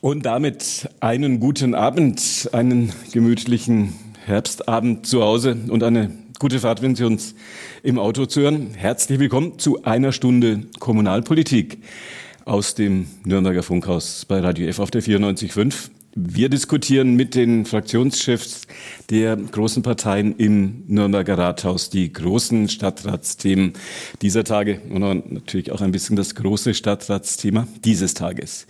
Und damit einen guten Abend, einen gemütlichen Herbstabend zu Hause und eine gute Fahrt, wenn Sie uns im Auto zuhören. Herzlich willkommen zu einer Stunde Kommunalpolitik aus dem Nürnberger Funkhaus bei Radio F auf der 94.5. Wir diskutieren mit den Fraktionschefs der großen Parteien im Nürnberger Rathaus die großen Stadtratsthemen dieser Tage und natürlich auch ein bisschen das große Stadtratsthema dieses Tages.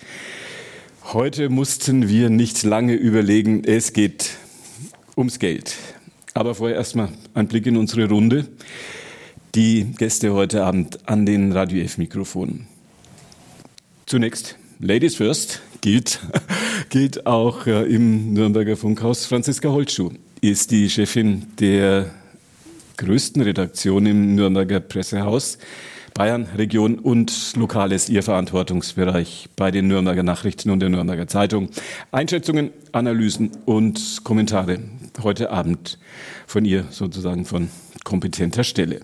Heute mussten wir nicht lange überlegen. Es geht ums Geld. Aber vorher erstmal ein Blick in unsere Runde. Die Gäste heute Abend an den Radio F-Mikrofonen. Zunächst Ladies First gilt, gilt auch äh, im Nürnberger Funkhaus. Franziska Holtschuh ist die Chefin der größten Redaktion im Nürnberger Pressehaus. Bayern, Region und Lokal ist Ihr Verantwortungsbereich bei den Nürnberger Nachrichten und der Nürnberger Zeitung. Einschätzungen, Analysen und Kommentare heute Abend von ihr sozusagen von kompetenter Stelle.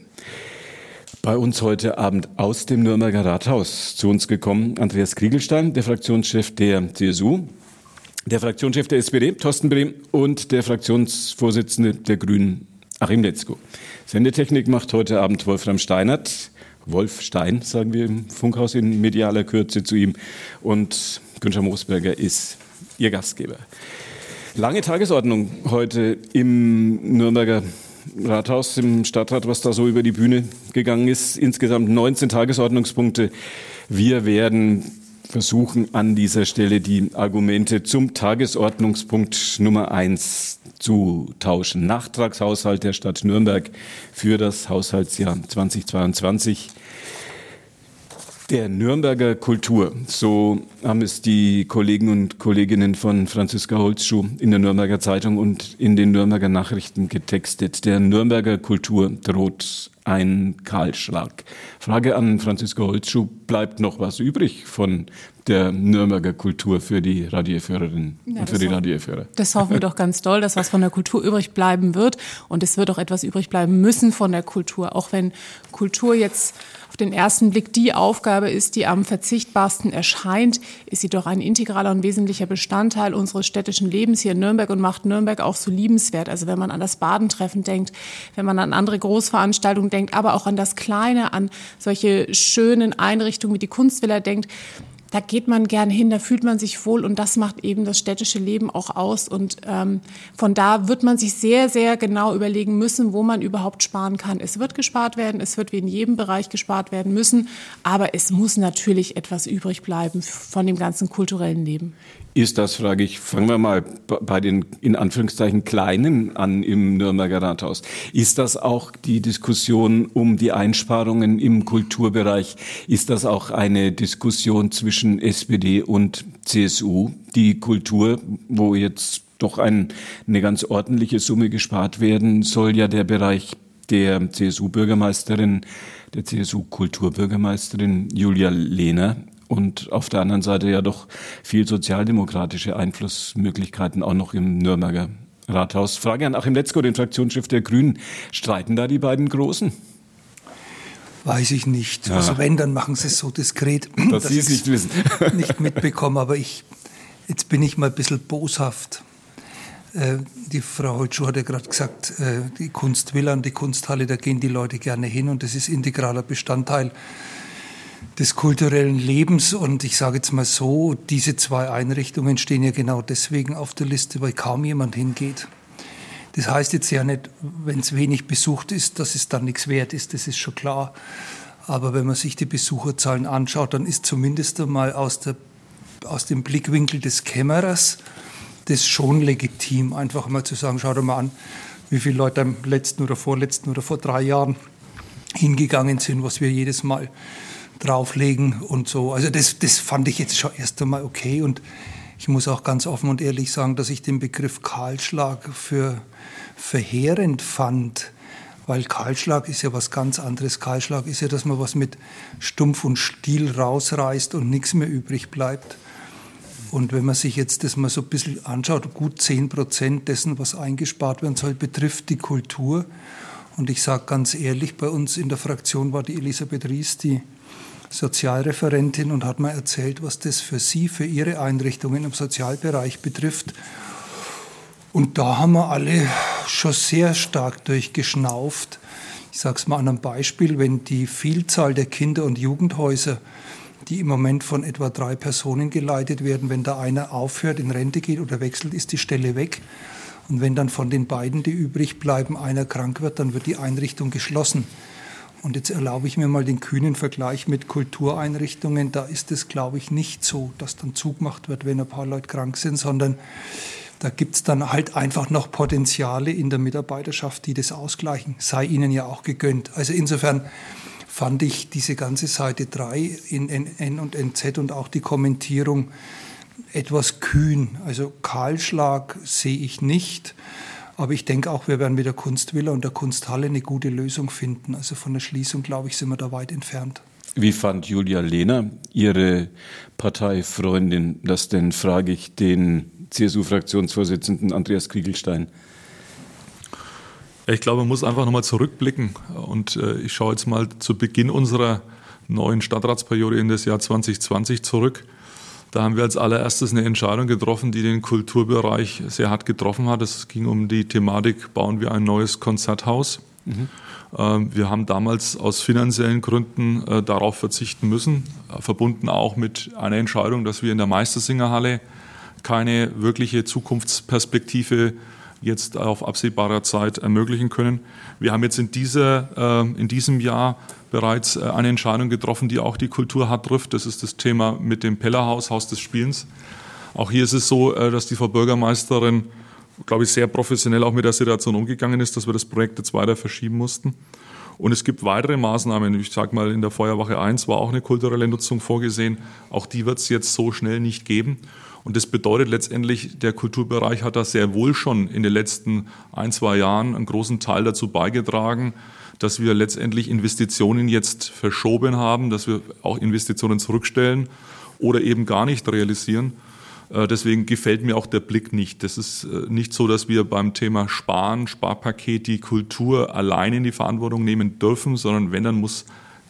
Bei uns heute Abend aus dem Nürnberger Rathaus zu uns gekommen Andreas Kriegelstein, der Fraktionschef der CSU, der Fraktionschef der SPD, Thorsten Brehm und der Fraktionsvorsitzende der Grünen, Achim Letzko. Sendetechnik macht heute Abend Wolfram Steinert. Wolf Stein, sagen wir im Funkhaus in medialer Kürze zu ihm. Und Günther Moosberger ist Ihr Gastgeber. Lange Tagesordnung heute im Nürnberger Rathaus, im Stadtrat, was da so über die Bühne gegangen ist. Insgesamt 19 Tagesordnungspunkte. Wir werden versuchen, an dieser Stelle die Argumente zum Tagesordnungspunkt Nummer eins zu tauschen. Nachtragshaushalt der Stadt Nürnberg für das Haushaltsjahr 2022. Der Nürnberger Kultur, so haben es die Kollegen und Kolleginnen von Franziska Holzschuh in der Nürnberger Zeitung und in den Nürnberger Nachrichten getextet. Der Nürnberger Kultur droht ein Kahlschlag. Frage an Franziska Holzschuh, bleibt noch was übrig von der Nürnberger Kultur für die Radioführerinnen ja, und für die Radioführer? Das hoffen wir doch ganz doll, dass was von der Kultur übrig bleiben wird. Und es wird auch etwas übrig bleiben müssen von der Kultur. Auch wenn Kultur jetzt auf den ersten Blick die Aufgabe ist, die am verzichtbarsten erscheint, ist sie doch ein integraler und wesentlicher Bestandteil unseres städtischen Lebens hier in Nürnberg und macht Nürnberg auch so liebenswert. Also wenn man an das Badentreffen denkt, wenn man an andere Großveranstaltungen denkt, aber auch an das Kleine, an solche schönen Einrichtungen wie die Kunstvilla denkt, da geht man gern hin, da fühlt man sich wohl und das macht eben das städtische Leben auch aus. Und ähm, von da wird man sich sehr, sehr genau überlegen müssen, wo man überhaupt sparen kann. Es wird gespart werden, es wird wie in jedem Bereich gespart werden müssen, aber es muss natürlich etwas übrig bleiben von dem ganzen kulturellen Leben. Ist das, frage ich, fangen wir mal bei den in Anführungszeichen Kleinen an im Nürnberger Rathaus. Ist das auch die Diskussion um die Einsparungen im Kulturbereich? Ist das auch eine Diskussion zwischen SPD und CSU? Die Kultur, wo jetzt doch ein, eine ganz ordentliche Summe gespart werden soll, ja der Bereich der CSU-Bürgermeisterin, der CSU-Kulturbürgermeisterin Julia Lehner und auf der anderen Seite ja doch viel sozialdemokratische Einflussmöglichkeiten auch noch im Nürnberger Rathaus. Frage an Achim Letzko, den Fraktionschef der Grünen. Streiten da die beiden Großen? Weiß ich nicht. Ja. Also wenn, dann machen sie es so diskret, dass, dass Sie es nicht wissen. nicht mitbekommen. Aber ich, jetzt bin ich mal ein bisschen boshaft. Äh, die Frau Holtschuh hat ja gerade gesagt, äh, die Kunstvilla und die Kunsthalle, da gehen die Leute gerne hin und das ist integraler Bestandteil des kulturellen Lebens. Und ich sage jetzt mal so, diese zwei Einrichtungen stehen ja genau deswegen auf der Liste, weil kaum jemand hingeht. Das heißt jetzt ja nicht, wenn es wenig besucht ist, dass es dann nichts wert ist, das ist schon klar. Aber wenn man sich die Besucherzahlen anschaut, dann ist zumindest einmal aus, der, aus dem Blickwinkel des Kämmerers das schon legitim, einfach mal zu sagen, schau dir mal an, wie viele Leute im letzten oder vorletzten oder vor drei Jahren hingegangen sind, was wir jedes Mal drauflegen und so. Also das, das fand ich jetzt schon erst einmal okay und ich muss auch ganz offen und ehrlich sagen, dass ich den Begriff Kahlschlag für verheerend fand, weil Kahlschlag ist ja was ganz anderes. Kahlschlag ist ja, dass man was mit Stumpf und Stiel rausreißt und nichts mehr übrig bleibt. Und wenn man sich jetzt das mal so ein bisschen anschaut, gut 10 Prozent dessen, was eingespart werden soll, betrifft die Kultur. Und ich sage ganz ehrlich, bei uns in der Fraktion war die Elisabeth Ries die Sozialreferentin und hat mir erzählt, was das für sie, für ihre Einrichtungen im Sozialbereich betrifft. Und da haben wir alle schon sehr stark durchgeschnauft. Ich sage es mal an einem Beispiel, wenn die Vielzahl der Kinder- und Jugendhäuser, die im Moment von etwa drei Personen geleitet werden, wenn da einer aufhört, in Rente geht oder wechselt, ist die Stelle weg. Und wenn dann von den beiden, die übrig bleiben, einer krank wird, dann wird die Einrichtung geschlossen. Und jetzt erlaube ich mir mal den kühnen Vergleich mit Kultureinrichtungen. Da ist es, glaube ich, nicht so, dass dann zugemacht wird, wenn ein paar Leute krank sind, sondern da gibt es dann halt einfach noch Potenziale in der Mitarbeiterschaft, die das ausgleichen. Sei ihnen ja auch gegönnt. Also insofern fand ich diese ganze Seite 3 in N und NZ und auch die Kommentierung etwas kühn. Also Kahlschlag sehe ich nicht. Aber ich denke auch, wir werden mit der Kunstvilla und der Kunsthalle eine gute Lösung finden. Also von der Schließung, glaube ich, sind wir da weit entfernt. Wie fand Julia Lehner, Ihre Parteifreundin, das denn, frage ich den CSU-Fraktionsvorsitzenden Andreas Kriegelstein? Ich glaube, man muss einfach nochmal zurückblicken. Und äh, ich schaue jetzt mal zu Beginn unserer neuen Stadtratsperiode in das Jahr 2020 zurück. Da haben wir als allererstes eine Entscheidung getroffen, die den Kulturbereich sehr hart getroffen hat. Es ging um die Thematik, bauen wir ein neues Konzerthaus. Mhm. Wir haben damals aus finanziellen Gründen äh, darauf verzichten müssen, verbunden auch mit einer Entscheidung, dass wir in der Meistersingerhalle keine wirkliche Zukunftsperspektive jetzt auf absehbarer Zeit ermöglichen können. Wir haben jetzt in, dieser, in diesem Jahr bereits äh, eine Entscheidung getroffen, die auch die Kultur hart trifft. Das ist das Thema mit dem Pellerhaus, Haus des Spielens. Auch hier ist es so, äh, dass die Frau Bürgermeisterin, glaube ich, sehr professionell auch mit der Situation umgegangen ist, dass wir das Projekt jetzt weiter verschieben mussten. Und es gibt weitere Maßnahmen. Ich sage mal, in der Feuerwache 1 war auch eine kulturelle Nutzung vorgesehen. Auch die wird es jetzt so schnell nicht geben. Und das bedeutet letztendlich, der Kulturbereich hat da sehr wohl schon in den letzten ein, zwei Jahren einen großen Teil dazu beigetragen, dass wir letztendlich Investitionen jetzt verschoben haben, dass wir auch Investitionen zurückstellen oder eben gar nicht realisieren. Äh, deswegen gefällt mir auch der Blick nicht. Das ist äh, nicht so, dass wir beim Thema Sparen, Sparpaket die Kultur allein in die Verantwortung nehmen dürfen, sondern wenn, dann muss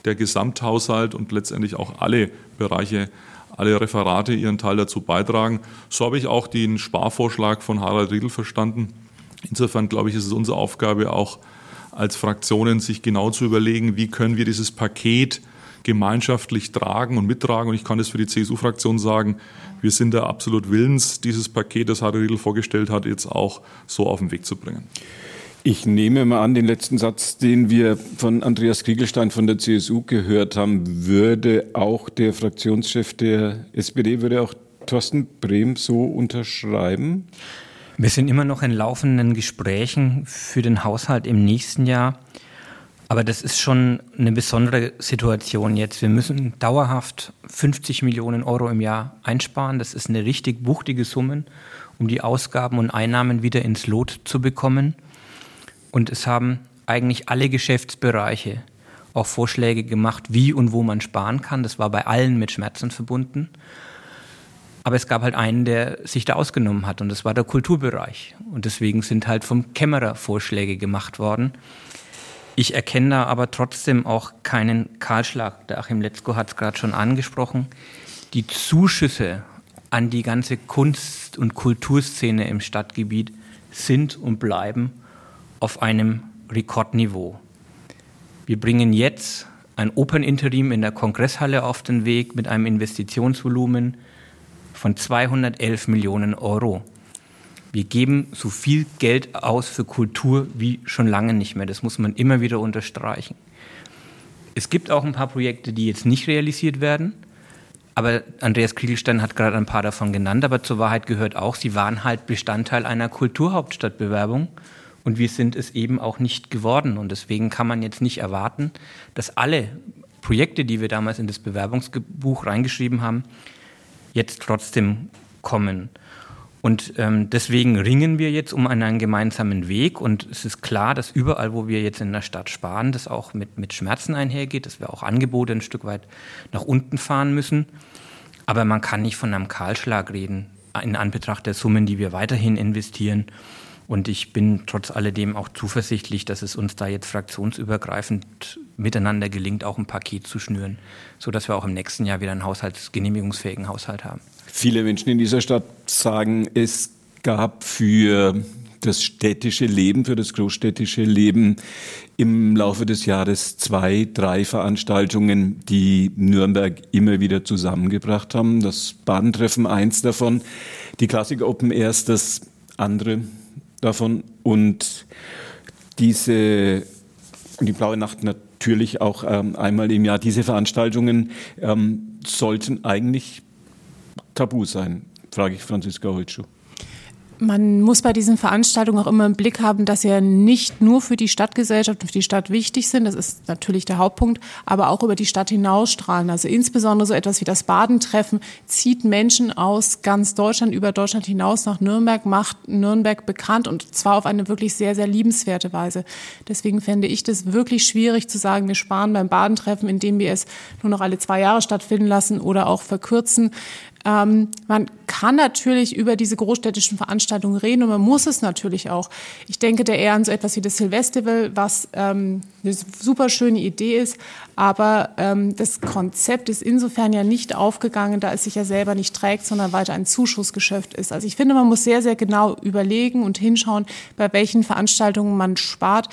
der Gesamthaushalt und letztendlich auch alle Bereiche, alle Referate ihren Teil dazu beitragen. So habe ich auch den Sparvorschlag von Harald Riedel verstanden. Insofern glaube ich, ist es unsere Aufgabe auch, als Fraktionen sich genau zu überlegen, wie können wir dieses Paket gemeinschaftlich tragen und mittragen. Und ich kann das für die CSU-Fraktion sagen, wir sind da absolut willens, dieses Paket, das Harry Riedl vorgestellt hat, jetzt auch so auf den Weg zu bringen. Ich nehme mal an, den letzten Satz, den wir von Andreas Kriegelstein von der CSU gehört haben, würde auch der Fraktionschef der SPD, würde auch Thorsten Brehm so unterschreiben? Wir sind immer noch in laufenden Gesprächen für den Haushalt im nächsten Jahr. Aber das ist schon eine besondere Situation jetzt. Wir müssen dauerhaft 50 Millionen Euro im Jahr einsparen. Das ist eine richtig wuchtige Summe, um die Ausgaben und Einnahmen wieder ins Lot zu bekommen. Und es haben eigentlich alle Geschäftsbereiche auch Vorschläge gemacht, wie und wo man sparen kann. Das war bei allen mit Schmerzen verbunden. Aber es gab halt einen, der sich da ausgenommen hat und das war der Kulturbereich. Und deswegen sind halt vom Kämmerer Vorschläge gemacht worden. Ich erkenne da aber trotzdem auch keinen Kahlschlag. Der Achim Letzko hat es gerade schon angesprochen. Die Zuschüsse an die ganze Kunst- und Kulturszene im Stadtgebiet sind und bleiben auf einem Rekordniveau. Wir bringen jetzt ein Operninterim in der Kongresshalle auf den Weg mit einem Investitionsvolumen von 211 Millionen Euro. Wir geben so viel Geld aus für Kultur wie schon lange nicht mehr. Das muss man immer wieder unterstreichen. Es gibt auch ein paar Projekte, die jetzt nicht realisiert werden. Aber Andreas Kriegelstein hat gerade ein paar davon genannt. Aber zur Wahrheit gehört auch, sie waren halt Bestandteil einer Kulturhauptstadtbewerbung. Und wir sind es eben auch nicht geworden. Und deswegen kann man jetzt nicht erwarten, dass alle Projekte, die wir damals in das Bewerbungsbuch reingeschrieben haben, jetzt trotzdem kommen. Und ähm, deswegen ringen wir jetzt um einen gemeinsamen Weg. Und es ist klar, dass überall, wo wir jetzt in der Stadt sparen, das auch mit, mit Schmerzen einhergeht, dass wir auch Angebote ein Stück weit nach unten fahren müssen. Aber man kann nicht von einem Kahlschlag reden, in Anbetracht der Summen, die wir weiterhin investieren. Und ich bin trotz alledem auch zuversichtlich, dass es uns da jetzt fraktionsübergreifend miteinander gelingt, auch ein Paket zu schnüren, sodass wir auch im nächsten Jahr wieder einen haushaltsgenehmigungsfähigen Haushalt haben. Viele Menschen in dieser Stadt sagen, es gab für das städtische Leben, für das großstädtische Leben im Laufe des Jahres zwei, drei Veranstaltungen, die Nürnberg immer wieder zusammengebracht haben. Das Badentreffen eins davon, die Klassik Open Airs das andere davon und diese die Blaue Nacht natürlich auch ähm, einmal im Jahr. Diese Veranstaltungen ähm, sollten eigentlich tabu sein, frage ich Franziska Holtschuh. Man muss bei diesen Veranstaltungen auch immer im Blick haben, dass sie ja nicht nur für die Stadtgesellschaft und für die Stadt wichtig sind, das ist natürlich der Hauptpunkt, aber auch über die Stadt hinausstrahlen. Also insbesondere so etwas wie das Badentreffen zieht Menschen aus ganz Deutschland, über Deutschland hinaus nach Nürnberg, macht Nürnberg bekannt und zwar auf eine wirklich sehr, sehr liebenswerte Weise. Deswegen fände ich das wirklich schwierig zu sagen, wir sparen beim Badentreffen, indem wir es nur noch alle zwei Jahre stattfinden lassen oder auch verkürzen. Ähm, man kann natürlich über diese großstädtischen Veranstaltungen reden und man muss es natürlich auch. Ich denke da eher an so etwas wie das Silvestival, was ähm, eine super schöne Idee ist, aber ähm, das Konzept ist insofern ja nicht aufgegangen, da es sich ja selber nicht trägt, sondern weiter ein Zuschussgeschäft ist. Also ich finde, man muss sehr, sehr genau überlegen und hinschauen, bei welchen Veranstaltungen man spart.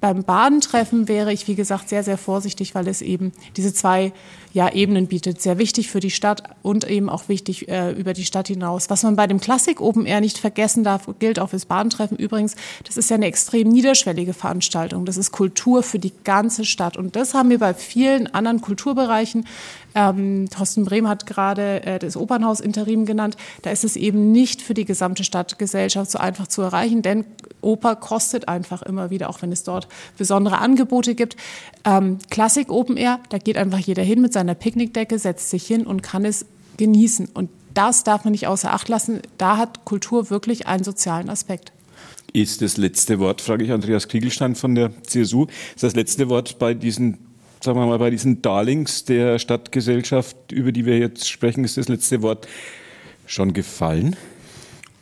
Beim Badentreffen wäre ich, wie gesagt, sehr, sehr vorsichtig, weil es eben diese zwei ja, Ebenen bietet. Sehr wichtig für die Stadt und eben auch wichtig äh, über die Stadt hinaus. Was man bei dem Klassik Open Air nicht vergessen darf, gilt auch fürs Badentreffen übrigens, das ist ja eine extrem niederschwellige Veranstaltung. Das ist Kultur für die ganze Stadt. Und das haben wir bei vielen anderen Kulturbereichen ähm, Thorsten Brehm hat gerade äh, das Opernhaus Interim genannt. Da ist es eben nicht für die gesamte Stadtgesellschaft so einfach zu erreichen, denn Oper kostet einfach immer wieder, auch wenn es dort besondere Angebote gibt. Ähm, Klassik Open Air, da geht einfach jeder hin mit seiner Picknickdecke, setzt sich hin und kann es genießen. Und das darf man nicht außer Acht lassen. Da hat Kultur wirklich einen sozialen Aspekt. Ist das letzte Wort, frage ich Andreas Kriegelstein von der CSU, ist das letzte Wort bei diesen sagen wir mal, bei diesen Darlings der Stadtgesellschaft, über die wir jetzt sprechen, ist das letzte Wort schon gefallen?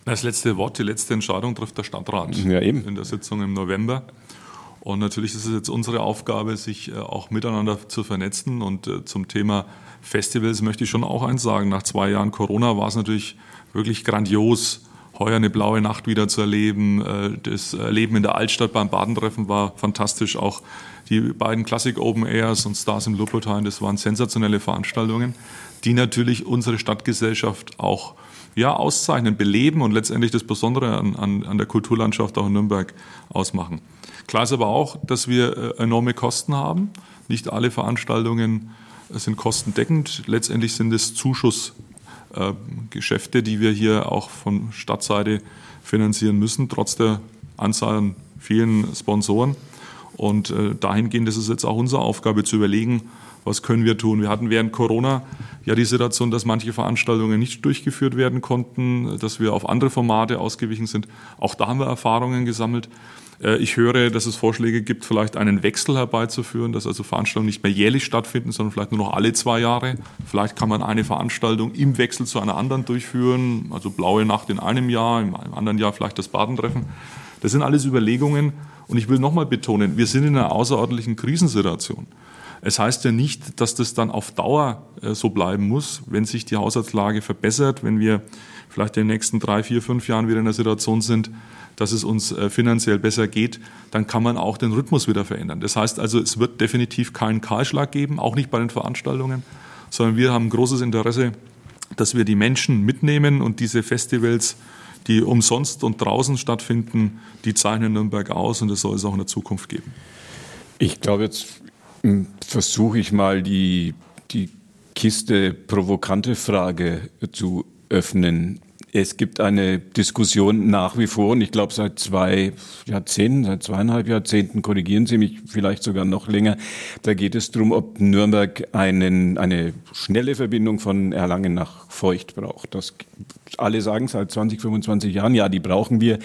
Das letzte Wort, die letzte Entscheidung trifft der Stadtrat ja, eben. in der Sitzung im November. Und natürlich ist es jetzt unsere Aufgabe, sich äh, auch miteinander zu vernetzen. Und äh, zum Thema Festivals möchte ich schon auch eins sagen. Nach zwei Jahren Corona war es natürlich wirklich grandios, heuer eine blaue Nacht wieder zu erleben. Äh, das Erleben in der Altstadt beim Badentreffen war fantastisch. Auch die beiden Classic Open Airs und Stars im Luppertine, das waren sensationelle Veranstaltungen, die natürlich unsere Stadtgesellschaft auch ja, auszeichnen, beleben und letztendlich das Besondere an, an, an der Kulturlandschaft auch in Nürnberg ausmachen. Klar ist aber auch, dass wir äh, enorme Kosten haben. Nicht alle Veranstaltungen äh, sind kostendeckend. Letztendlich sind es Zuschussgeschäfte, die wir hier auch von Stadtseite finanzieren müssen, trotz der Anzahl an vielen Sponsoren. Und äh, dahingehend ist es jetzt auch unsere Aufgabe zu überlegen, was können wir tun. Wir hatten während Corona ja die Situation, dass manche Veranstaltungen nicht durchgeführt werden konnten, dass wir auf andere Formate ausgewichen sind. Auch da haben wir Erfahrungen gesammelt. Äh, ich höre, dass es Vorschläge gibt, vielleicht einen Wechsel herbeizuführen, dass also Veranstaltungen nicht mehr jährlich stattfinden, sondern vielleicht nur noch alle zwei Jahre. Vielleicht kann man eine Veranstaltung im Wechsel zu einer anderen durchführen, also Blaue Nacht in einem Jahr, im anderen Jahr vielleicht das Badentreffen. Das sind alles Überlegungen, und ich will nochmal betonen, wir sind in einer außerordentlichen Krisensituation. Es heißt ja nicht, dass das dann auf Dauer äh, so bleiben muss, wenn sich die Haushaltslage verbessert, wenn wir vielleicht in den nächsten drei, vier, fünf Jahren wieder in der Situation sind, dass es uns äh, finanziell besser geht, dann kann man auch den Rhythmus wieder verändern. Das heißt also, es wird definitiv keinen Kahlschlag geben, auch nicht bei den Veranstaltungen, sondern wir haben großes Interesse, dass wir die Menschen mitnehmen und diese Festivals die umsonst und draußen stattfinden, die zeichnen Nürnberg aus und das soll es auch in der Zukunft geben. Ich glaube, jetzt versuche ich mal die, die Kiste provokante Frage zu öffnen. Es gibt eine Diskussion nach wie vor und ich glaube seit zwei Jahrzehnten, seit zweieinhalb Jahrzehnten, korrigieren Sie mich vielleicht sogar noch länger, da geht es darum, ob Nürnberg einen, eine schnelle Verbindung von Erlangen nach Feucht braucht. Das, alle sagen seit 20, 25 Jahren, ja, die brauchen wir.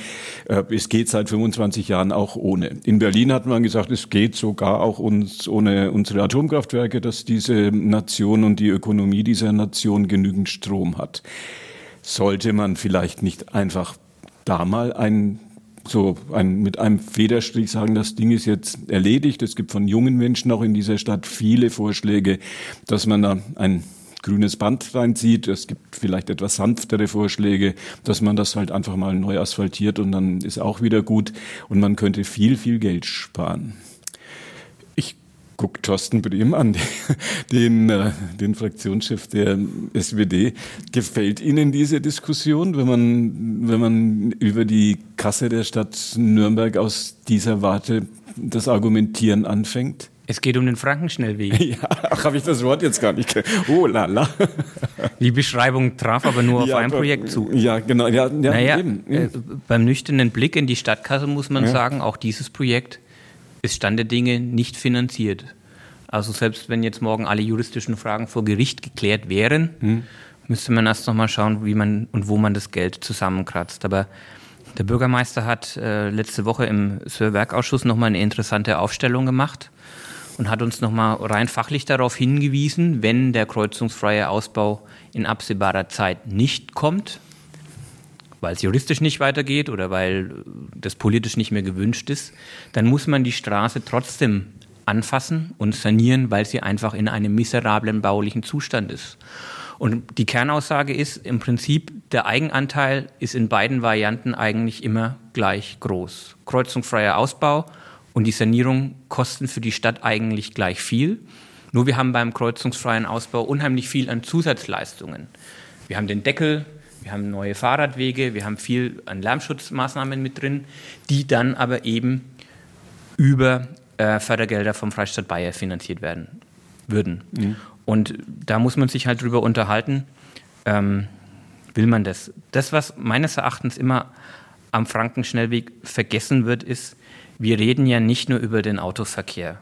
Äh, es geht seit 25 Jahren auch ohne. In Berlin hat man gesagt, es geht sogar auch uns ohne unsere Atomkraftwerke, dass diese Nation und die Ökonomie dieser Nation genügend Strom hat sollte man vielleicht nicht einfach da mal ein so ein, mit einem Federstrich sagen, das Ding ist jetzt erledigt. Es gibt von jungen Menschen auch in dieser Stadt viele Vorschläge, dass man da ein grünes Band reinzieht. Es gibt vielleicht etwas sanftere Vorschläge, dass man das halt einfach mal neu asphaltiert und dann ist auch wieder gut und man könnte viel, viel Geld sparen. Ich gucke Thorsten Brehm an, den, äh, den Fraktionschef der SWD. Gefällt Ihnen diese Diskussion, wenn man, wenn man über die Kasse der Stadt Nürnberg aus dieser Warte das Argumentieren anfängt? Es geht um den Frankenschnellweg. Ja, ach, habe ich das Wort jetzt gar nicht. Oh, la, la. Die Beschreibung traf aber nur ja, auf ein Projekt zu. Ja, genau. Ja, ja, naja, eben, eben. Äh, beim nüchternen Blick in die Stadtkasse muss man ja. sagen, auch dieses Projekt ist Stand der Dinge nicht finanziert. Also selbst wenn jetzt morgen alle juristischen Fragen vor Gericht geklärt wären, hm. müsste man erst noch mal schauen, wie man und wo man das Geld zusammenkratzt. Aber der Bürgermeister hat äh, letzte Woche im Sir-Werk-Ausschuss noch mal eine interessante Aufstellung gemacht und hat uns nochmal rein fachlich darauf hingewiesen, wenn der kreuzungsfreie Ausbau in absehbarer Zeit nicht kommt, weil es juristisch nicht weitergeht oder weil das politisch nicht mehr gewünscht ist, dann muss man die Straße trotzdem anfassen und sanieren, weil sie einfach in einem miserablen baulichen Zustand ist. Und die Kernaussage ist im Prinzip, der Eigenanteil ist in beiden Varianten eigentlich immer gleich groß. Kreuzungsfreier Ausbau und die Sanierung kosten für die Stadt eigentlich gleich viel. Nur wir haben beim kreuzungsfreien Ausbau unheimlich viel an Zusatzleistungen. Wir haben den Deckel, wir haben neue Fahrradwege, wir haben viel an Lärmschutzmaßnahmen mit drin, die dann aber eben über äh, Fördergelder vom Freistaat Bayer finanziert werden würden. Mhm. Und da muss man sich halt drüber unterhalten, ähm, will man das? Das, was meines Erachtens immer am Frankenschnellweg vergessen wird, ist, wir reden ja nicht nur über den Autoverkehr.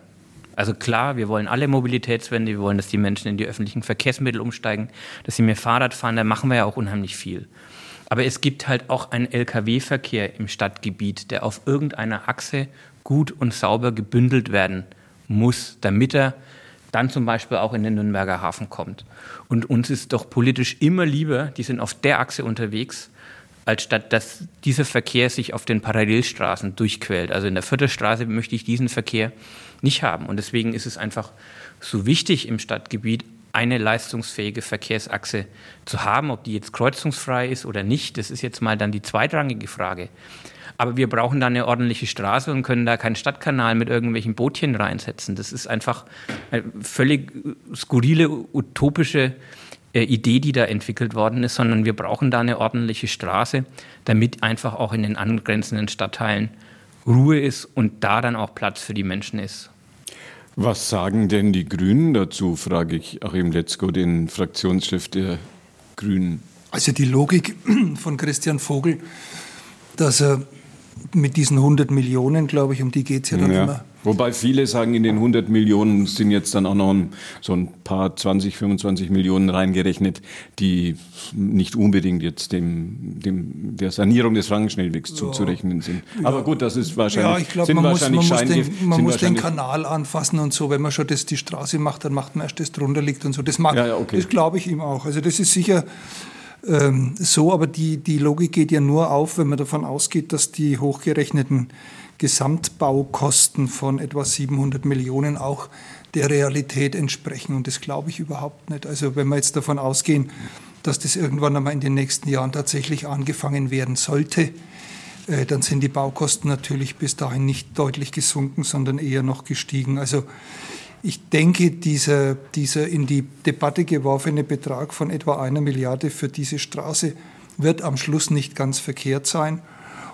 Also klar, wir wollen alle Mobilitätswende, wir wollen, dass die Menschen in die öffentlichen Verkehrsmittel umsteigen, dass sie mehr Fahrrad fahren, da machen wir ja auch unheimlich viel. Aber es gibt halt auch einen Lkw-Verkehr im Stadtgebiet, der auf irgendeiner Achse gut und sauber gebündelt werden muss, damit er dann zum Beispiel auch in den Nürnberger Hafen kommt. Und uns ist doch politisch immer lieber, die sind auf der Achse unterwegs, als statt dass dieser Verkehr sich auf den Parallelstraßen durchquält. Also in der Viertelstraße möchte ich diesen Verkehr nicht haben. Und deswegen ist es einfach so wichtig im Stadtgebiet, eine leistungsfähige Verkehrsachse zu haben. Ob die jetzt kreuzungsfrei ist oder nicht, das ist jetzt mal dann die zweitrangige Frage. Aber wir brauchen da eine ordentliche Straße und können da keinen Stadtkanal mit irgendwelchen Bootchen reinsetzen. Das ist einfach eine völlig skurrile, utopische äh, Idee, die da entwickelt worden ist, sondern wir brauchen da eine ordentliche Straße, damit einfach auch in den angrenzenden Stadtteilen Ruhe ist und da dann auch Platz für die Menschen ist. Was sagen denn die Grünen dazu, frage ich Achim Letzko, den Fraktionschef der Grünen. Also die Logik von Christian Vogel, dass er mit diesen 100 Millionen, glaube ich, um die geht es ja dann ja. immer. Wobei viele sagen, in den 100 Millionen sind jetzt dann auch noch ein, so ein paar 20, 25 Millionen reingerechnet, die nicht unbedingt jetzt dem, dem der Sanierung des Frankenschnellwegs ja. zuzurechnen sind. Aber ja. gut, das ist wahrscheinlich. Ja, ich glaube, man, muss, man muss, den, man muss den Kanal anfassen und so. Wenn man schon das, die Straße macht, dann macht man erst das drunter liegt und so. Das mag, ja, okay. das glaube ich ihm auch. Also das ist sicher ähm, so, aber die, die Logik geht ja nur auf, wenn man davon ausgeht, dass die hochgerechneten Gesamtbaukosten von etwa 700 Millionen auch der Realität entsprechen. Und das glaube ich überhaupt nicht. Also wenn wir jetzt davon ausgehen, dass das irgendwann einmal in den nächsten Jahren tatsächlich angefangen werden sollte, äh, dann sind die Baukosten natürlich bis dahin nicht deutlich gesunken, sondern eher noch gestiegen. Also ich denke, dieser, dieser in die Debatte geworfene Betrag von etwa einer Milliarde für diese Straße wird am Schluss nicht ganz verkehrt sein.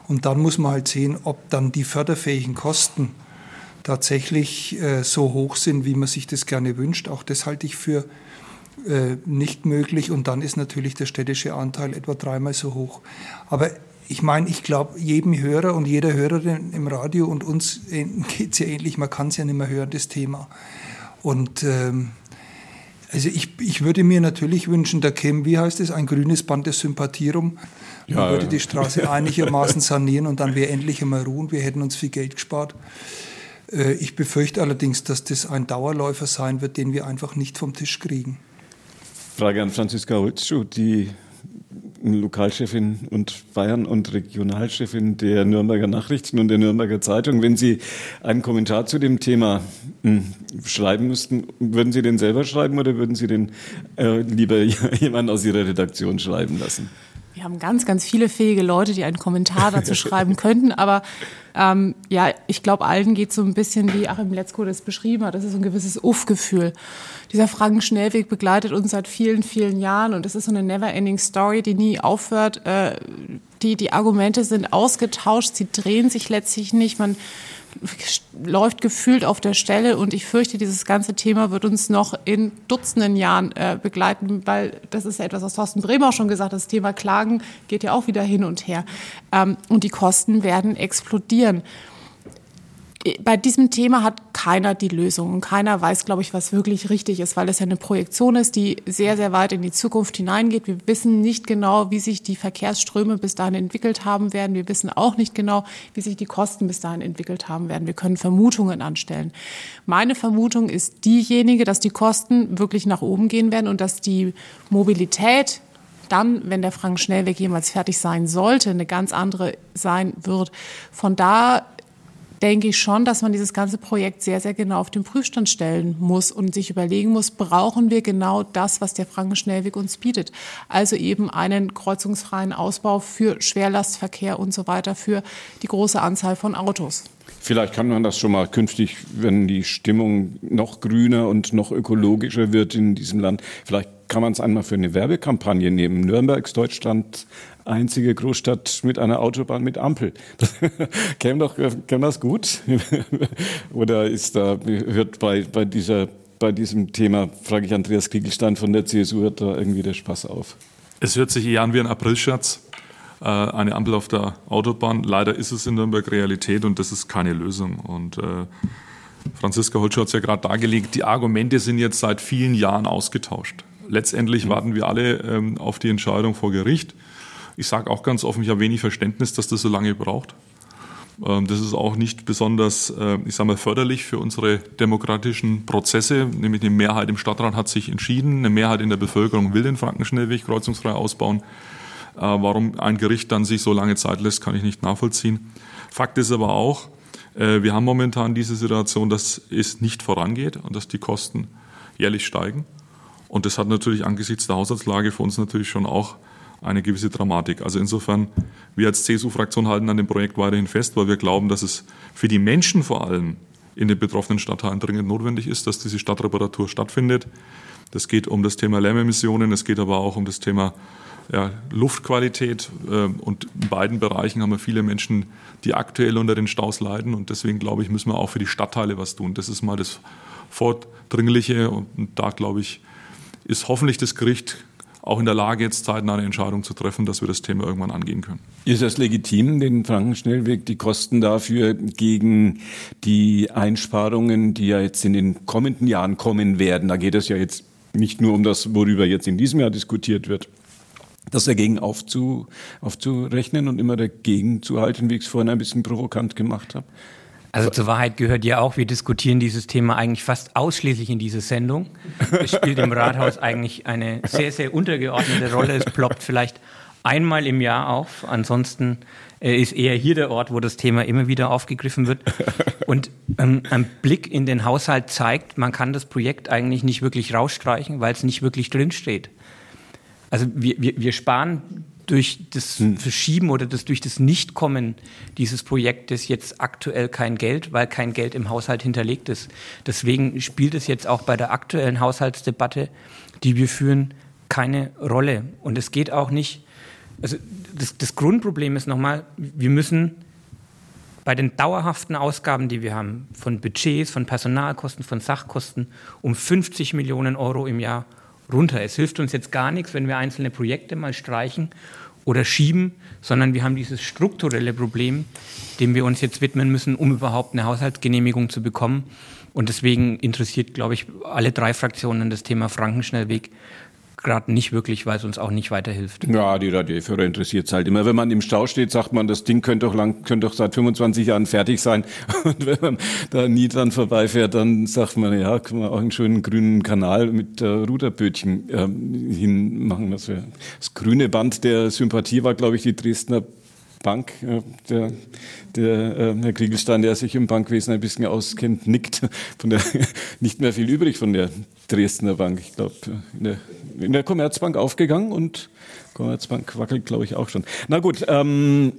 Und dann muss man halt sehen, ob dann die förderfähigen Kosten tatsächlich äh, so hoch sind, wie man sich das gerne wünscht. Auch das halte ich für äh, nicht möglich. Und dann ist natürlich der städtische Anteil etwa dreimal so hoch. Aber ich meine, ich glaube, jedem Hörer und jeder Hörerin im Radio und uns geht es ja ähnlich, man kann es ja nicht mehr hören, das Thema. Und ähm, also ich, ich würde mir natürlich wünschen, da käme, wie heißt es, ein grünes Band der Sympathie rum. Man ja, würde ja. die Straße einigermaßen sanieren und dann wäre endlich einmal Ruhe wir hätten uns viel Geld gespart. Äh, ich befürchte allerdings, dass das ein Dauerläufer sein wird, den wir einfach nicht vom Tisch kriegen. Frage an Franziska Holzschuh. Die Lokalchefin und Bayern und Regionalchefin der Nürnberger Nachrichten und der Nürnberger Zeitung. Wenn Sie einen Kommentar zu dem Thema hm, schreiben müssten, würden Sie den selber schreiben oder würden Sie den äh, lieber jemand aus Ihrer Redaktion schreiben lassen? Wir haben ganz, ganz viele fähige Leute, die einen Kommentar dazu schreiben könnten. Aber ähm, ja, ich glaube, allen geht so ein bisschen, wie Achim Letzko das beschrieben hat. Das ist so ein gewisses Uff-Gefühl. Dieser Franken-Schnellweg begleitet uns seit vielen, vielen Jahren und es ist so eine never-ending Story, die nie aufhört. Äh, die, die Argumente sind ausgetauscht, sie drehen sich letztlich nicht. Man läuft gefühlt auf der Stelle und ich fürchte, dieses ganze Thema wird uns noch in Dutzenden Jahren äh, begleiten, weil das ist ja etwas, was Thorsten Bremer auch schon gesagt hat, das Thema Klagen geht ja auch wieder hin und her. Ähm, und die Kosten werden explodieren bei diesem Thema hat keiner die Lösung keiner weiß, glaube ich, was wirklich richtig ist, weil es ja eine Projektion ist, die sehr, sehr weit in die Zukunft hineingeht. Wir wissen nicht genau, wie sich die Verkehrsströme bis dahin entwickelt haben werden. Wir wissen auch nicht genau, wie sich die Kosten bis dahin entwickelt haben werden. Wir können Vermutungen anstellen. Meine Vermutung ist diejenige, dass die Kosten wirklich nach oben gehen werden und dass die Mobilität dann, wenn der Frank-Schnellweg jemals fertig sein sollte, eine ganz andere sein wird. Von da denke ich schon, dass man dieses ganze Projekt sehr, sehr genau auf den Prüfstand stellen muss und sich überlegen muss, brauchen wir genau das, was der Frankenschnellweg uns bietet? Also eben einen kreuzungsfreien Ausbau für Schwerlastverkehr und so weiter für die große Anzahl von Autos. Vielleicht kann man das schon mal künftig, wenn die Stimmung noch grüner und noch ökologischer wird in diesem Land, vielleicht kann man es einmal für eine Werbekampagne nehmen. Nürnbergs Deutschland einzige Großstadt mit einer Autobahn mit Ampel. käme doch, käme das gut? Oder ist da, hört bei, bei dieser, bei diesem Thema, frage ich Andreas Kiegelstein von der CSU, hört da irgendwie der Spaß auf? Es hört sich eher an wie ein Aprilscherz. Äh, eine Ampel auf der Autobahn. Leider ist es in Nürnberg Realität und das ist keine Lösung. Und äh, Franziska Holscher hat es ja gerade dargelegt, die Argumente sind jetzt seit vielen Jahren ausgetauscht. Letztendlich warten wir alle ähm, auf die Entscheidung vor Gericht. Ich sage auch ganz offen, ich habe wenig Verständnis, dass das so lange braucht. Ähm, das ist auch nicht besonders, äh, ich sage mal, förderlich für unsere demokratischen Prozesse. Nämlich eine Mehrheit im Stadtrat hat sich entschieden, eine Mehrheit in der Bevölkerung will den Frankenschnellweg kreuzungsfrei ausbauen. Äh, warum ein Gericht dann sich so lange Zeit lässt, kann ich nicht nachvollziehen. Fakt ist aber auch, äh, wir haben momentan diese Situation, dass es nicht vorangeht und dass die Kosten jährlich steigen. Und das hat natürlich angesichts der Haushaltslage für uns natürlich schon auch eine gewisse Dramatik. Also insofern, wir als CSU-Fraktion halten an dem Projekt weiterhin fest, weil wir glauben, dass es für die Menschen vor allem in den betroffenen Stadtteilen dringend notwendig ist, dass diese Stadtreparatur stattfindet. Das geht um das Thema Lärmemissionen, es geht aber auch um das Thema ja, Luftqualität. Ähm, und in beiden Bereichen haben wir viele Menschen, die aktuell unter den Staus leiden. Und deswegen, glaube ich, müssen wir auch für die Stadtteile was tun. Das ist mal das Vordringliche. Und da, glaube ich, ist hoffentlich das Gericht auch in der Lage, jetzt zeitnah eine Entscheidung zu treffen, dass wir das Thema irgendwann angehen können. Ist es legitim, den Frankenschnellweg, die Kosten dafür gegen die Einsparungen, die ja jetzt in den kommenden Jahren kommen werden, da geht es ja jetzt nicht nur um das, worüber jetzt in diesem Jahr diskutiert wird, das dagegen aufzu, aufzurechnen und immer dagegen zu halten, wie ich es vorhin ein bisschen provokant gemacht habe? Also zur Wahrheit gehört ja auch, wir diskutieren dieses Thema eigentlich fast ausschließlich in dieser Sendung. Es spielt im Rathaus eigentlich eine sehr, sehr untergeordnete Rolle. Es ploppt vielleicht einmal im Jahr auf. Ansonsten äh, ist eher hier der Ort, wo das Thema immer wieder aufgegriffen wird. Und ähm, ein Blick in den Haushalt zeigt, man kann das Projekt eigentlich nicht wirklich rausstreichen, weil es nicht wirklich drinsteht. Also wir, wir, wir sparen durch das hm. Verschieben oder das, durch das Nichtkommen dieses Projektes jetzt aktuell kein Geld, weil kein Geld im Haushalt hinterlegt ist. Deswegen spielt es jetzt auch bei der aktuellen Haushaltsdebatte, die wir führen, keine Rolle. Und es geht auch nicht, also das, das Grundproblem ist nochmal, wir müssen bei den dauerhaften Ausgaben, die wir haben, von Budgets, von Personalkosten, von Sachkosten, um 50 Millionen Euro im Jahr runter. Es hilft uns jetzt gar nichts, wenn wir einzelne Projekte mal streichen oder schieben, sondern wir haben dieses strukturelle Problem, dem wir uns jetzt widmen müssen, um überhaupt eine Haushaltsgenehmigung zu bekommen. Und deswegen interessiert, glaube ich, alle drei Fraktionen das Thema Frankenschnellweg gerade nicht wirklich, weil es uns auch nicht weiterhilft. Ja, die Radioführer interessiert es halt immer. Wenn man im Stau steht, sagt man, das Ding könnte doch lang, könnte doch seit 25 Jahren fertig sein. Und wenn man da nie dran vorbeifährt, dann sagt man, ja, kann man auch einen schönen grünen Kanal mit äh, Ruderbötchen ähm, hinmachen. Das, das grüne Band der Sympathie war, glaube ich, die Dresdner Bank. Der, der äh, Herr Kriegelstein, der sich im Bankwesen ein bisschen auskennt, nickt. Von der nicht mehr viel übrig von der Dresdner Bank. Ich glaube, in der, in der Commerzbank aufgegangen und Commerzbank wackelt, glaube ich, auch schon. Na gut, ähm,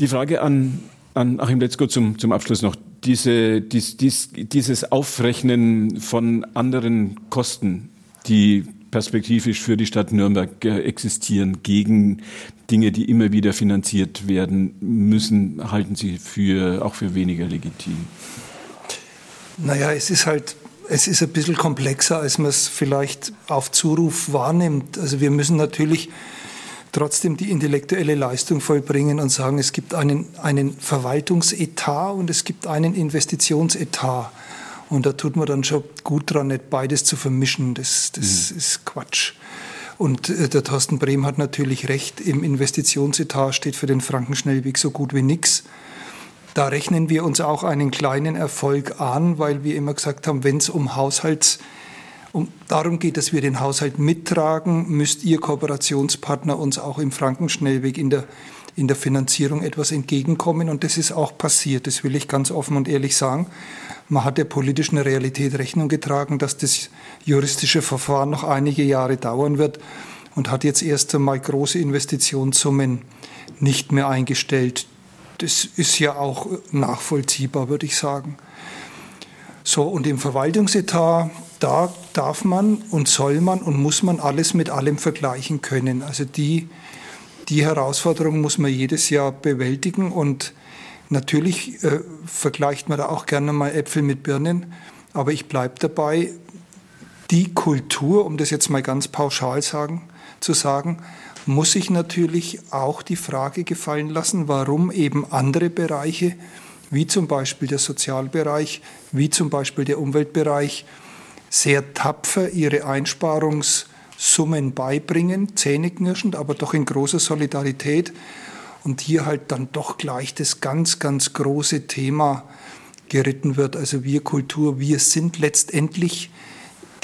die Frage an, an Achim Letzko zum, zum Abschluss noch. Diese, dies, dies, dieses Aufrechnen von anderen Kosten, die perspektivisch für die Stadt Nürnberg existieren, gegen Dinge, die immer wieder finanziert werden müssen, halten Sie für, auch für weniger legitim? Naja, es ist halt, es ist ein bisschen komplexer, als man es vielleicht auf Zuruf wahrnimmt. Also wir müssen natürlich trotzdem die intellektuelle Leistung vollbringen und sagen, es gibt einen, einen Verwaltungsetat und es gibt einen Investitionsetat. Und da tut man dann schon gut dran, nicht beides zu vermischen. Das, das mhm. ist Quatsch. Und äh, der Thorsten Brehm hat natürlich recht, im Investitionsetat steht für den Frankenschnellweg so gut wie nichts. Da rechnen wir uns auch einen kleinen Erfolg an, weil wir immer gesagt haben, wenn es um Haushalts um, darum geht, dass wir den Haushalt mittragen, müsst ihr Kooperationspartner uns auch im Frankenschnellweg in der, in der Finanzierung etwas entgegenkommen. Und das ist auch passiert, das will ich ganz offen und ehrlich sagen. Man hat der politischen Realität Rechnung getragen, dass das juristische Verfahren noch einige Jahre dauern wird und hat jetzt erst einmal große Investitionssummen nicht mehr eingestellt. Das ist ja auch nachvollziehbar, würde ich sagen. So, und im Verwaltungsetat, da darf man und soll man und muss man alles mit allem vergleichen können. Also die, die Herausforderung muss man jedes Jahr bewältigen und Natürlich äh, vergleicht man da auch gerne mal Äpfel mit Birnen, aber ich bleibe dabei, die Kultur, um das jetzt mal ganz pauschal sagen, zu sagen, muss sich natürlich auch die Frage gefallen lassen, warum eben andere Bereiche, wie zum Beispiel der Sozialbereich, wie zum Beispiel der Umweltbereich, sehr tapfer ihre Einsparungssummen beibringen, zähneknirschend, aber doch in großer Solidarität und hier halt dann doch gleich das ganz, ganz große Thema geritten wird. Also wir Kultur, wir sind letztendlich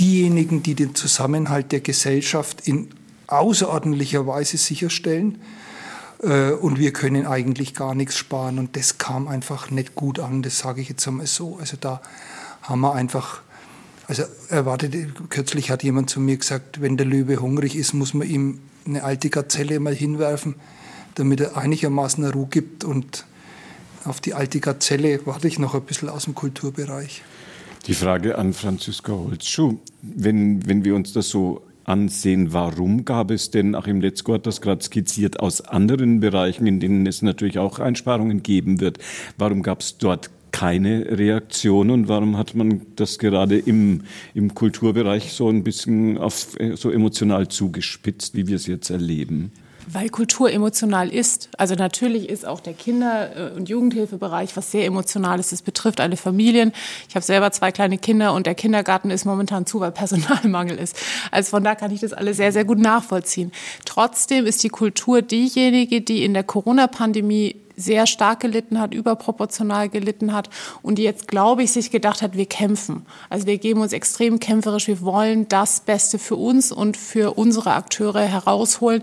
diejenigen, die den Zusammenhalt der Gesellschaft in außerordentlicher Weise sicherstellen. Äh, und wir können eigentlich gar nichts sparen. Und das kam einfach nicht gut an, das sage ich jetzt einmal so. Also da haben wir einfach, also erwartet, kürzlich hat jemand zu mir gesagt, wenn der Löwe hungrig ist, muss man ihm eine alte Gazelle mal hinwerfen damit er einigermaßen eine Ruhe gibt. Und auf die alte Gazelle warte ich noch ein bisschen aus dem Kulturbereich. Die Frage an Franziska Holzschuh. Wenn, wenn wir uns das so ansehen, warum gab es denn, Achim Letzko hat das gerade skizziert, aus anderen Bereichen, in denen es natürlich auch Einsparungen geben wird, warum gab es dort keine Reaktion und warum hat man das gerade im, im Kulturbereich so ein bisschen auf, so emotional zugespitzt, wie wir es jetzt erleben? Weil Kultur emotional ist. Also natürlich ist auch der Kinder- und Jugendhilfebereich was sehr emotionales. Das betrifft alle Familien. Ich habe selber zwei kleine Kinder und der Kindergarten ist momentan zu, weil Personalmangel ist. Also von da kann ich das alles sehr, sehr gut nachvollziehen. Trotzdem ist die Kultur diejenige, die in der Corona-Pandemie sehr stark gelitten hat, überproportional gelitten hat und die jetzt, glaube ich, sich gedacht hat, wir kämpfen. Also wir geben uns extrem kämpferisch, wir wollen das Beste für uns und für unsere Akteure herausholen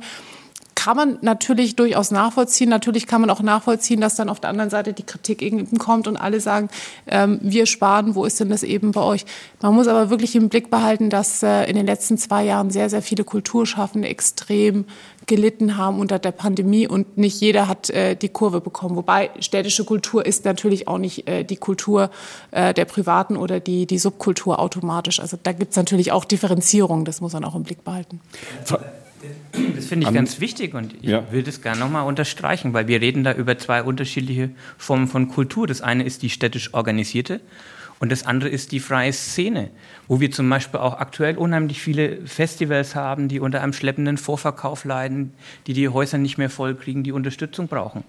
kann man natürlich durchaus nachvollziehen. Natürlich kann man auch nachvollziehen, dass dann auf der anderen Seite die Kritik eben kommt und alle sagen, ähm, wir sparen, wo ist denn das eben bei euch? Man muss aber wirklich im Blick behalten, dass äh, in den letzten zwei Jahren sehr, sehr viele Kulturschaffende extrem gelitten haben unter der Pandemie und nicht jeder hat äh, die Kurve bekommen. Wobei städtische Kultur ist natürlich auch nicht äh, die Kultur äh, der Privaten oder die, die Subkultur automatisch. Also da gibt es natürlich auch Differenzierung, das muss man auch im Blick behalten. Das finde ich ganz wichtig und ich ja. will das gerne nochmal unterstreichen, weil wir reden da über zwei unterschiedliche Formen von Kultur. Das eine ist die städtisch organisierte und das andere ist die freie Szene, wo wir zum Beispiel auch aktuell unheimlich viele Festivals haben, die unter einem schleppenden Vorverkauf leiden, die die Häuser nicht mehr vollkriegen, die Unterstützung brauchen.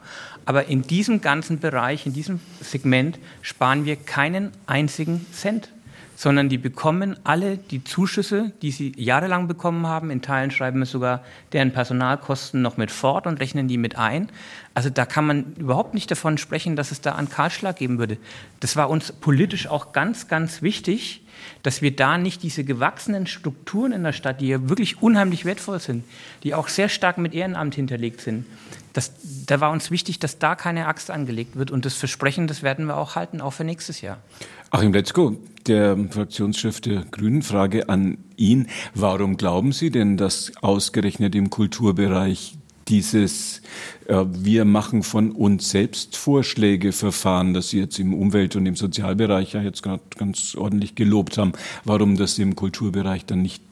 Aber in diesem ganzen Bereich, in diesem Segment sparen wir keinen einzigen Cent. Sondern die bekommen alle die Zuschüsse, die sie jahrelang bekommen haben. In Teilen schreiben wir sogar deren Personalkosten noch mit fort und rechnen die mit ein. Also da kann man überhaupt nicht davon sprechen, dass es da einen Kahlschlag geben würde. Das war uns politisch auch ganz, ganz wichtig, dass wir da nicht diese gewachsenen Strukturen in der Stadt, die ja wirklich unheimlich wertvoll sind, die auch sehr stark mit Ehrenamt hinterlegt sind, das, da war uns wichtig, dass da keine Axt angelegt wird. Und das Versprechen, das werden wir auch halten, auch für nächstes Jahr. Achim Letzko, der Fraktionschef der Grünen, Frage an ihn. Warum glauben Sie denn, dass ausgerechnet im Kulturbereich dieses äh, Wir machen von uns selbst Vorschläge Verfahren, das Sie jetzt im Umwelt- und im Sozialbereich ja jetzt gerade ganz ordentlich gelobt haben, warum das im Kulturbereich dann nicht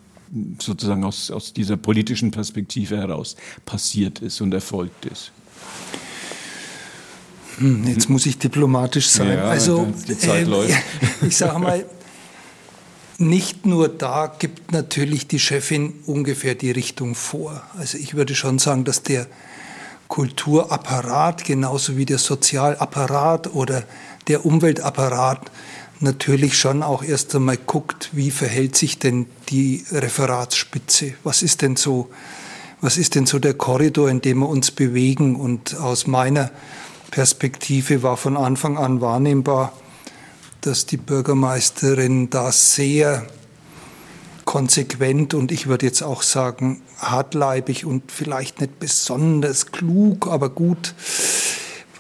sozusagen aus, aus dieser politischen Perspektive heraus passiert ist und erfolgt ist. Hm, jetzt muss ich diplomatisch sein. Ja, also, die Zeit äh, läuft. ich sage mal, nicht nur da gibt natürlich die Chefin ungefähr die Richtung vor. Also ich würde schon sagen, dass der Kulturapparat genauso wie der Sozialapparat oder der Umweltapparat natürlich schon auch erst einmal guckt, wie verhält sich denn die Referatsspitze? Was ist denn so, was ist denn so der Korridor, in dem wir uns bewegen? Und aus meiner Perspektive war von Anfang an wahrnehmbar, dass die Bürgermeisterin da sehr konsequent und ich würde jetzt auch sagen hartleibig und vielleicht nicht besonders klug, aber gut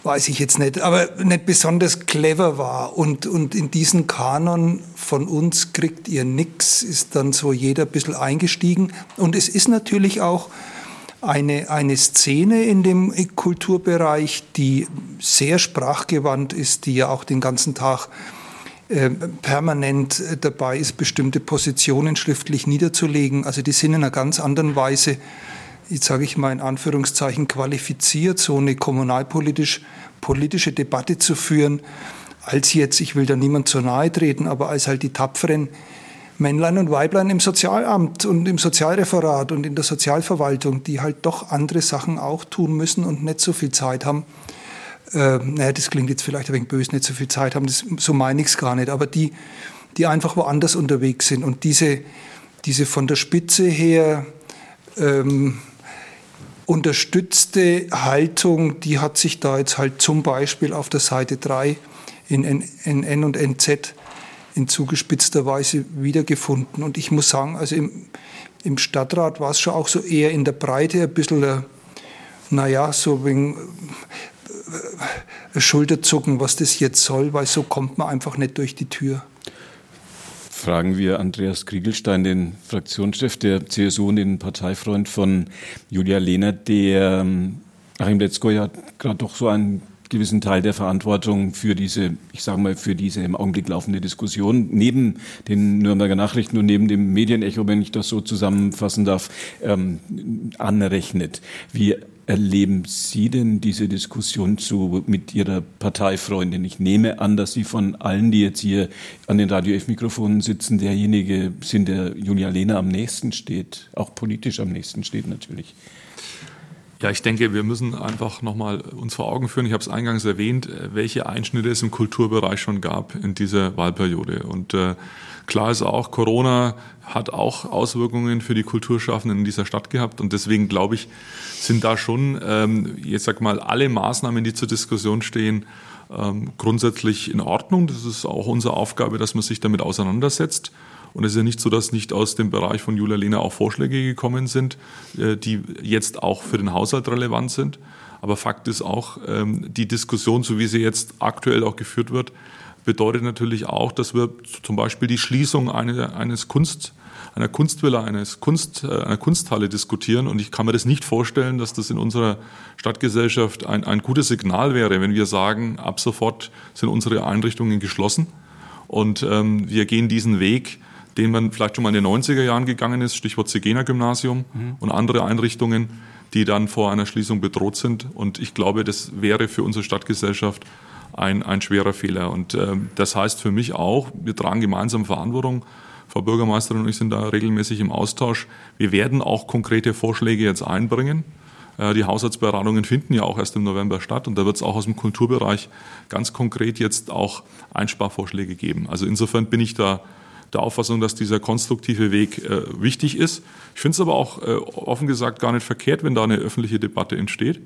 weiß ich jetzt nicht, aber nicht besonders clever war. Und, und in diesen Kanon von uns kriegt ihr nichts, ist dann so jeder ein bisschen eingestiegen. Und es ist natürlich auch eine, eine Szene in dem Kulturbereich, die sehr sprachgewandt ist, die ja auch den ganzen Tag äh, permanent dabei ist, bestimmte Positionen schriftlich niederzulegen. Also die sind in einer ganz anderen Weise jetzt sage ich mal in Anführungszeichen, qualifiziert, so eine kommunalpolitisch politische Debatte zu führen, als jetzt, ich will da niemand zu nahe treten, aber als halt die tapferen Männlein und Weiblein im Sozialamt und im Sozialreferat und in der Sozialverwaltung, die halt doch andere Sachen auch tun müssen und nicht so viel Zeit haben. Äh, naja, das klingt jetzt vielleicht ein wenig böse, nicht so viel Zeit haben, das, so meine ich es gar nicht, aber die, die einfach woanders unterwegs sind und diese, diese von der Spitze her ähm, unterstützte Haltung, die hat sich da jetzt halt zum Beispiel auf der Seite 3 in N und NZ in zugespitzter Weise wiedergefunden. Und ich muss sagen, also im, im Stadtrat war es schon auch so eher in der Breite ein bisschen, äh, naja, so wegen äh, Schulterzucken, was das jetzt soll, weil so kommt man einfach nicht durch die Tür fragen wir Andreas Kriegelstein, den Fraktionschef der CSU und den Parteifreund von Julia Lehner, der ähm, Achim Letzko ja gerade doch so einen gewissen Teil der Verantwortung für diese, ich sage mal, für diese im Augenblick laufende Diskussion neben den Nürnberger Nachrichten und neben dem Medienecho, wenn ich das so zusammenfassen darf, ähm, anrechnet. Wie erleben Sie denn diese Diskussion zu, mit Ihrer Parteifreundin? Ich nehme an, dass Sie von allen, die jetzt hier an den Radio F-Mikrofonen sitzen, derjenige sind, der Julia Lehner am nächsten steht, auch politisch am nächsten steht natürlich. Ja, ich denke, wir müssen einfach nochmal uns vor Augen führen. Ich habe es eingangs erwähnt, welche Einschnitte es im Kulturbereich schon gab in dieser Wahlperiode. Und äh, klar ist auch, Corona hat auch Auswirkungen für die Kulturschaffenden in dieser Stadt gehabt. Und deswegen glaube ich, sind da schon, ähm, jetzt sag mal, alle Maßnahmen, die zur Diskussion stehen, ähm, grundsätzlich in Ordnung. Das ist auch unsere Aufgabe, dass man sich damit auseinandersetzt. Und es ist ja nicht so, dass nicht aus dem Bereich von Julia Lehner auch Vorschläge gekommen sind, äh, die jetzt auch für den Haushalt relevant sind. Aber Fakt ist auch, ähm, die Diskussion, so wie sie jetzt aktuell auch geführt wird, bedeutet natürlich auch, dass wir zum Beispiel die Schließung eines Kunst, einer Kunstvilla, eines Kunst, äh, einer Kunsthalle diskutieren. Und ich kann mir das nicht vorstellen, dass das in unserer Stadtgesellschaft ein, ein gutes Signal wäre, wenn wir sagen, ab sofort sind unsere Einrichtungen geschlossen und ähm, wir gehen diesen Weg, den man vielleicht schon mal in den 90er Jahren gegangen ist, Stichwort Zigena Gymnasium mhm. und andere Einrichtungen, die dann vor einer Schließung bedroht sind. Und ich glaube, das wäre für unsere Stadtgesellschaft ein, ein schwerer Fehler. Und äh, das heißt für mich auch, wir tragen gemeinsam Verantwortung. Frau Bürgermeisterin und ich sind da regelmäßig im Austausch. Wir werden auch konkrete Vorschläge jetzt einbringen. Äh, die Haushaltsberatungen finden ja auch erst im November statt und da wird es auch aus dem Kulturbereich ganz konkret jetzt auch Einsparvorschläge geben. Also insofern bin ich da der Auffassung, dass dieser konstruktive Weg äh, wichtig ist. Ich finde es aber auch äh, offen gesagt gar nicht verkehrt, wenn da eine öffentliche Debatte entsteht, äh,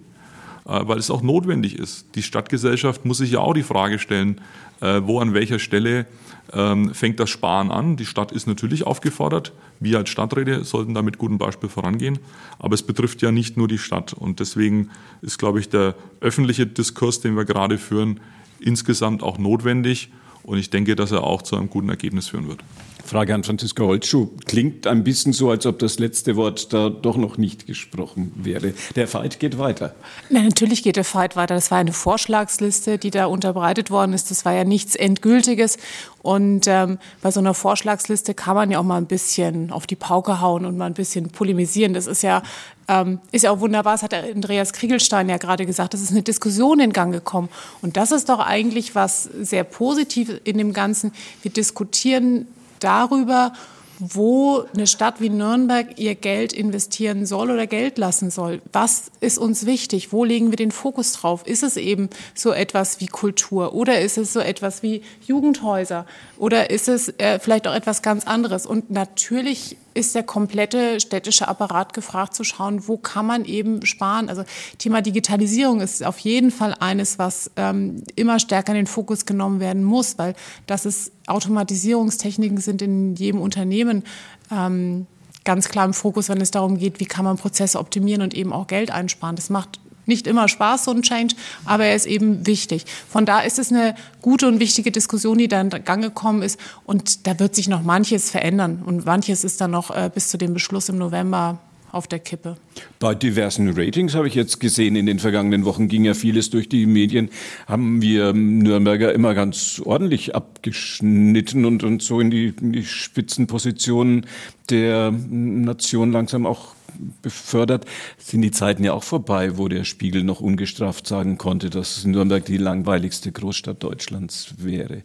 weil es auch notwendig ist. Die Stadtgesellschaft muss sich ja auch die Frage stellen, äh, wo an welcher Stelle ähm, fängt das Sparen an. Die Stadt ist natürlich aufgefordert. Wir als Stadträte sollten da mit gutem Beispiel vorangehen. Aber es betrifft ja nicht nur die Stadt. Und deswegen ist, glaube ich, der öffentliche Diskurs, den wir gerade führen, insgesamt auch notwendig. Und ich denke, dass er auch zu einem guten Ergebnis führen wird. Frage an Franziska Holtschuh. Klingt ein bisschen so, als ob das letzte Wort da doch noch nicht gesprochen wäre. Der Fight geht weiter. Na, natürlich geht der Fight weiter. Das war eine Vorschlagsliste, die da unterbreitet worden ist. Das war ja nichts Endgültiges. Und ähm, bei so einer Vorschlagsliste kann man ja auch mal ein bisschen auf die Pauke hauen und mal ein bisschen polemisieren. Das ist ja, ähm, ist ja auch wunderbar. Das hat Andreas Kriegelstein ja gerade gesagt. Das ist eine Diskussion in Gang gekommen. Und das ist doch eigentlich was sehr positiv in dem Ganzen. Wir diskutieren darüber, wo eine Stadt wie Nürnberg ihr Geld investieren soll oder Geld lassen soll. Was ist uns wichtig? Wo legen wir den Fokus drauf? Ist es eben so etwas wie Kultur oder ist es so etwas wie Jugendhäuser oder ist es äh, vielleicht auch etwas ganz anderes? Und natürlich ist der komplette städtische Apparat gefragt zu schauen, wo kann man eben sparen. Also Thema Digitalisierung ist auf jeden Fall eines, was ähm, immer stärker in den Fokus genommen werden muss, weil das ist Automatisierungstechniken sind in jedem Unternehmen ähm, ganz klar im Fokus, wenn es darum geht, wie kann man Prozesse optimieren und eben auch Geld einsparen. Das macht nicht immer Spaß, so ein Change, aber er ist eben wichtig. Von da ist es eine gute und wichtige Diskussion, die da in Gang gekommen ist. Und da wird sich noch manches verändern. Und manches ist dann noch äh, bis zu dem Beschluss im November auf der Kippe. Bei diversen Ratings habe ich jetzt gesehen, in den vergangenen Wochen ging ja vieles durch die Medien, haben wir Nürnberger immer ganz ordentlich abgeschnitten und, und so in die, in die Spitzenpositionen der Nation langsam auch befördert, sind die Zeiten ja auch vorbei, wo der Spiegel noch ungestraft sagen konnte, dass Nürnberg die langweiligste Großstadt Deutschlands wäre.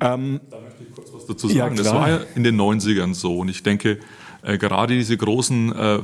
Ähm, da möchte ich kurz was dazu sagen. Ja, das war ja in den 90ern so und ich denke, äh, gerade diese großen äh, äh,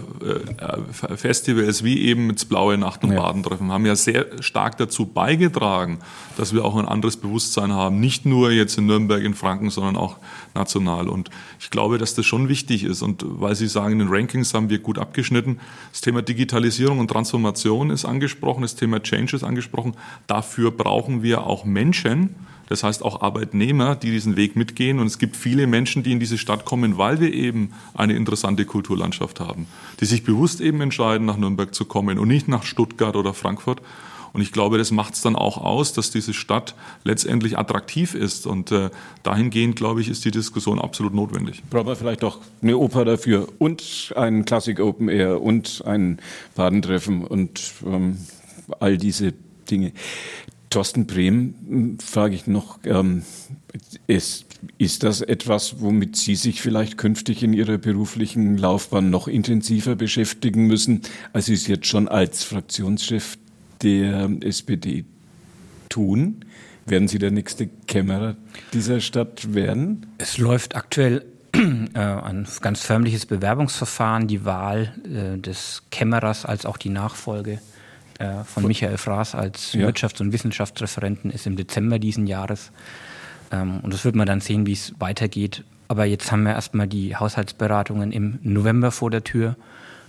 Festivals wie eben das Blaue Nacht- und ja. Badentreffen haben ja sehr stark dazu beigetragen, dass wir auch ein anderes Bewusstsein haben. Nicht nur jetzt in Nürnberg, in Franken, sondern auch national. Und ich glaube, dass das schon wichtig ist. Und weil Sie sagen, in den Rankings haben wir gut abgeschnitten. Das Thema Digitalisierung und Transformation ist angesprochen, das Thema Change ist angesprochen. Dafür brauchen wir auch Menschen, das heißt auch Arbeitnehmer, die diesen Weg mitgehen. Und es gibt viele Menschen, die in diese Stadt kommen, weil wir eben eine interessante Kulturlandschaft haben, die sich bewusst eben entscheiden, nach Nürnberg zu kommen und nicht nach Stuttgart oder Frankfurt. Und ich glaube, das macht es dann auch aus, dass diese Stadt letztendlich attraktiv ist. Und äh, dahingehend, glaube ich, ist die Diskussion absolut notwendig. Brauchen wir vielleicht auch eine Oper dafür und ein Classic Open Air und ein Badentreffen und ähm, all diese Dinge. Thorsten Brehm hm, frage ich noch, ähm, ist, ist das etwas, womit Sie sich vielleicht künftig in Ihrer beruflichen Laufbahn noch intensiver beschäftigen müssen, als Sie es jetzt schon als Fraktionschef der SPD tun? Werden Sie der nächste Kämmerer dieser Stadt werden? Es läuft aktuell äh, ein ganz förmliches Bewerbungsverfahren, die Wahl äh, des Kämmerers als auch die Nachfolge äh, von Michael Fraß als ja. Wirtschafts- und Wissenschaftsreferenten ist im Dezember diesen Jahres. Ähm, und das wird man dann sehen, wie es weitergeht. Aber jetzt haben wir erstmal die Haushaltsberatungen im November vor der Tür.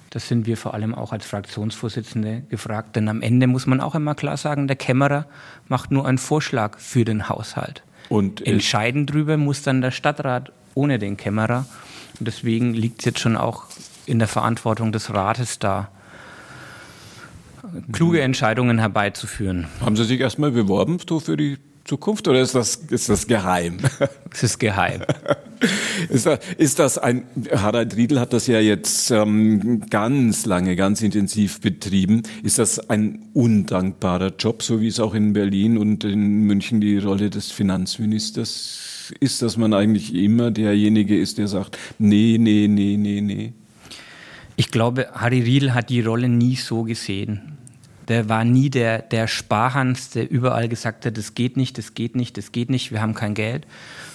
Das sind wir vor allem auch als Fraktionsvorsitzende gefragt. Denn am Ende muss man auch immer klar sagen, der Kämmerer macht nur einen Vorschlag für den Haushalt. Und entscheiden drüber muss dann der Stadtrat ohne den Kämmerer. Und deswegen liegt es jetzt schon auch in der Verantwortung des Rates da, kluge Entscheidungen herbeizuführen. Haben Sie sich erstmal beworben so für die Zukunft oder ist das, ist das geheim? Es ist geheim. ist, das, ist das ein, Harald Riedel hat das ja jetzt ähm, ganz lange, ganz intensiv betrieben. Ist das ein undankbarer Job, so wie es auch in Berlin und in München die Rolle des Finanzministers ist, dass man eigentlich immer derjenige ist, der sagt, nee, nee, nee, nee, nee? Ich glaube, Harry Riedel hat die Rolle nie so gesehen. Der war nie der, der Sparhans, der überall gesagt hat, das geht nicht, das geht nicht, das geht nicht, wir haben kein Geld,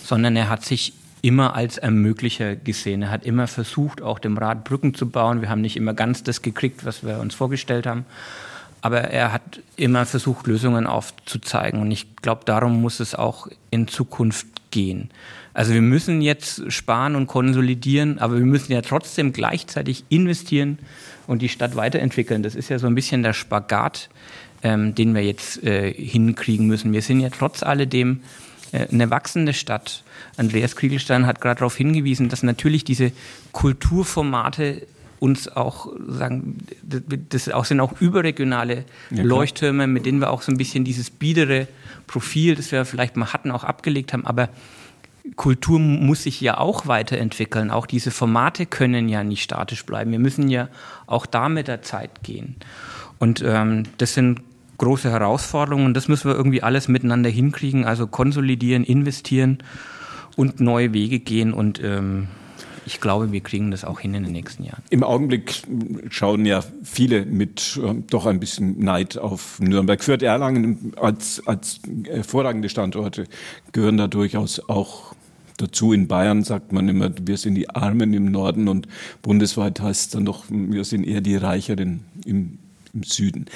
sondern er hat sich immer als Ermöglicher gesehen. Er hat immer versucht, auch dem Rat Brücken zu bauen. Wir haben nicht immer ganz das gekriegt, was wir uns vorgestellt haben. aber er hat immer versucht, Lösungen aufzuzeigen. Und ich glaube, darum muss es auch in Zukunft gehen. Also wir müssen jetzt sparen und konsolidieren, aber wir müssen ja trotzdem gleichzeitig investieren und die Stadt weiterentwickeln. Das ist ja so ein bisschen der Spagat, ähm, den wir jetzt äh, hinkriegen müssen. Wir sind ja trotz alledem äh, eine wachsende Stadt. Andreas Kriegelstein hat gerade darauf hingewiesen, dass natürlich diese Kulturformate uns auch sagen, das auch sind auch überregionale ja, Leuchttürme, mit denen wir auch so ein bisschen dieses biedere Profil, das wir vielleicht mal hatten, auch abgelegt haben. Aber Kultur muss sich ja auch weiterentwickeln. Auch diese Formate können ja nicht statisch bleiben. Wir müssen ja auch da mit der Zeit gehen. Und ähm, das sind große Herausforderungen und das müssen wir irgendwie alles miteinander hinkriegen. Also konsolidieren, investieren und neue Wege gehen und ähm, ich glaube, wir kriegen das auch hin in den nächsten Jahren. Im Augenblick schauen ja viele mit äh, doch ein bisschen Neid auf Nürnberg. Fürth Erlangen als, als hervorragende Standorte gehören da durchaus auch dazu. In Bayern sagt man immer, wir sind die Armen im Norden und bundesweit heißt es dann doch, wir sind eher die Reicheren im, im Süden.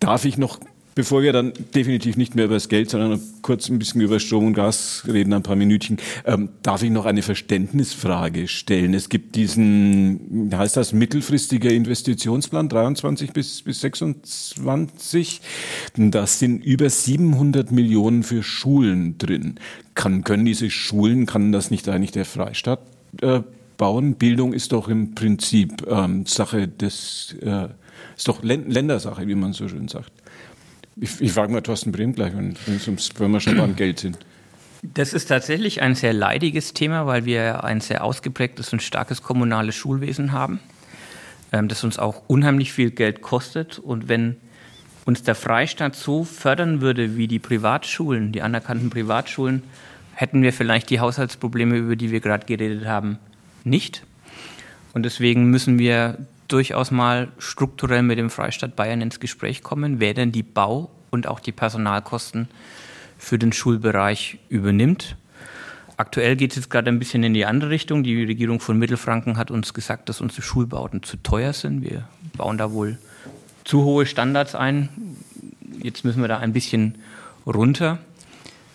Darf ich noch Bevor wir dann definitiv nicht mehr über das Geld, sondern kurz ein bisschen über Strom und Gas reden, ein paar Minütchen, ähm, darf ich noch eine Verständnisfrage stellen. Es gibt diesen, heißt das, mittelfristiger Investitionsplan 23 bis, bis 26. Da sind über 700 Millionen für Schulen drin. Kann, können diese Schulen, kann das nicht eigentlich der Freistaat äh, bauen? Bildung ist doch im Prinzip ähm, Sache des, äh, ist doch Ländersache, wie man so schön sagt. Ich, ich frage mal Thorsten Brehm gleich, wenn, wir schon beim Geld sind. Das ist tatsächlich ein sehr leidiges Thema, weil wir ein sehr ausgeprägtes und starkes kommunales Schulwesen haben, ähm, das uns auch unheimlich viel Geld kostet. Und wenn uns der Freistaat so fördern würde wie die Privatschulen, die anerkannten Privatschulen, hätten wir vielleicht die Haushaltsprobleme, über die wir gerade geredet haben, nicht. Und deswegen müssen wir durchaus mal strukturell mit dem Freistaat Bayern ins Gespräch kommen, wer denn die Bau- und auch die Personalkosten für den Schulbereich übernimmt. Aktuell geht es jetzt gerade ein bisschen in die andere Richtung. Die Regierung von Mittelfranken hat uns gesagt, dass unsere Schulbauten zu teuer sind. Wir bauen da wohl zu hohe Standards ein. Jetzt müssen wir da ein bisschen runter.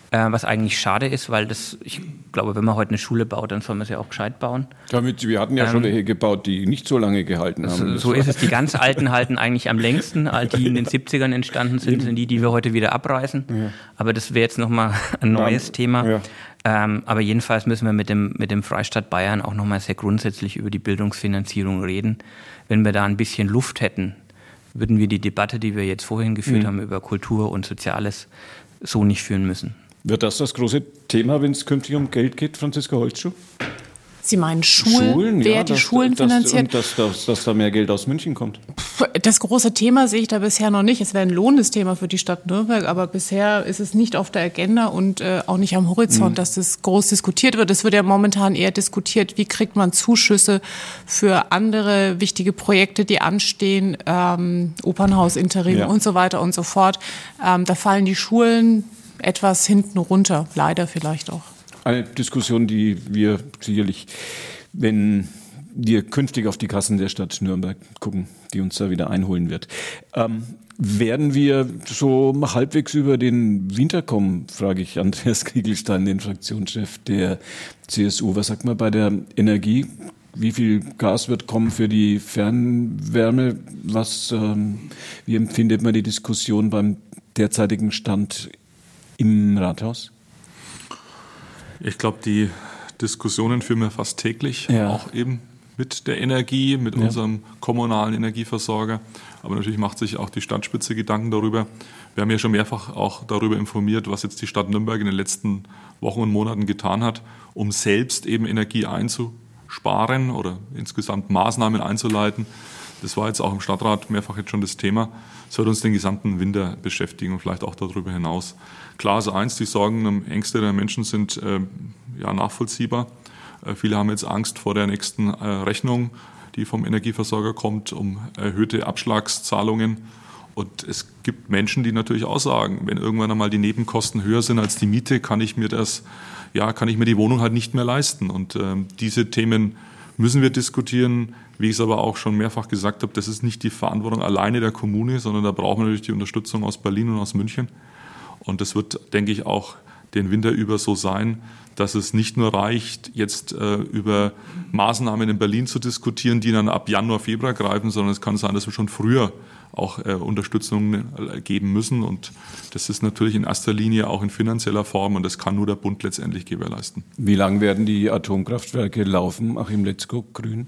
Äh, was eigentlich schade ist, weil das, ich glaube, wenn man heute eine Schule baut, dann soll man sie auch gescheit bauen. Damit, wir hatten ja ähm, schon welche gebaut, die nicht so lange gehalten haben. So, so ist es. Die ganz alten halten eigentlich am längsten. All die in den 70ern entstanden sind, sind die, die wir heute wieder abreißen. Ja. Aber das wäre jetzt nochmal ein neues ja. Thema. Ja. Ähm, aber jedenfalls müssen wir mit dem, mit dem Freistaat Bayern auch nochmal sehr grundsätzlich über die Bildungsfinanzierung reden. Wenn wir da ein bisschen Luft hätten, würden wir die Debatte, die wir jetzt vorhin geführt mhm. haben über Kultur und Soziales, so nicht führen müssen. Wird das das große Thema, wenn es künftig um Geld geht, Franziska Holzschuh? Sie meinen Schulen, Schulen wer ja, die dass, Schulen dass, finanziert? Und dass, dass, dass, da mehr Geld aus München kommt. Das große Thema sehe ich da bisher noch nicht. Es wäre ein lohnendes Thema für die Stadt Nürnberg, aber bisher ist es nicht auf der Agenda und äh, auch nicht am Horizont, mhm. dass das groß diskutiert wird. Es wird ja momentan eher diskutiert, wie kriegt man Zuschüsse für andere wichtige Projekte, die anstehen, ähm, Opernhaus, Interim ja. und so weiter und so fort. Ähm, da fallen die Schulen etwas hinten runter, leider vielleicht auch. Eine Diskussion, die wir sicherlich, wenn wir künftig auf die Kassen der Stadt Nürnberg gucken, die uns da wieder einholen wird. Ähm, werden wir so halbwegs über den Winter kommen, frage ich Andreas Kriegelstein, den Fraktionschef der CSU. Was sagt man bei der Energie? Wie viel Gas wird kommen für die Fernwärme? Was, ähm, wie empfindet man die Diskussion beim derzeitigen Stand im Rathaus? Ich glaube, die Diskussionen führen wir fast täglich, ja. auch eben mit der Energie, mit ja. unserem kommunalen Energieversorger. Aber natürlich macht sich auch die Stadtspitze Gedanken darüber. Wir haben ja schon mehrfach auch darüber informiert, was jetzt die Stadt Nürnberg in den letzten Wochen und Monaten getan hat, um selbst eben Energie einzusparen oder insgesamt Maßnahmen einzuleiten. Das war jetzt auch im Stadtrat mehrfach jetzt schon das Thema. Es wird uns den gesamten Winter beschäftigen und vielleicht auch darüber hinaus. Klar ist eins, die Sorgen und Ängste der Menschen sind äh, ja, nachvollziehbar. Äh, viele haben jetzt Angst vor der nächsten äh, Rechnung, die vom Energieversorger kommt, um erhöhte Abschlagszahlungen. Und es gibt Menschen, die natürlich auch sagen, wenn irgendwann einmal die Nebenkosten höher sind als die Miete, kann ich mir das, ja, kann ich mir die Wohnung halt nicht mehr leisten. Und ähm, diese Themen müssen wir diskutieren. Wie ich es aber auch schon mehrfach gesagt habe, das ist nicht die Verantwortung alleine der Kommune, sondern da brauchen wir natürlich die Unterstützung aus Berlin und aus München. Und das wird, denke ich, auch den Winter über so sein, dass es nicht nur reicht, jetzt äh, über Maßnahmen in Berlin zu diskutieren, die dann ab Januar, Februar greifen, sondern es kann sein, dass wir schon früher auch äh, Unterstützung äh, geben müssen. Und das ist natürlich in erster Linie auch in finanzieller Form und das kann nur der Bund letztendlich gewährleisten. Wie lange werden die Atomkraftwerke laufen, Achim Letzko, Grün?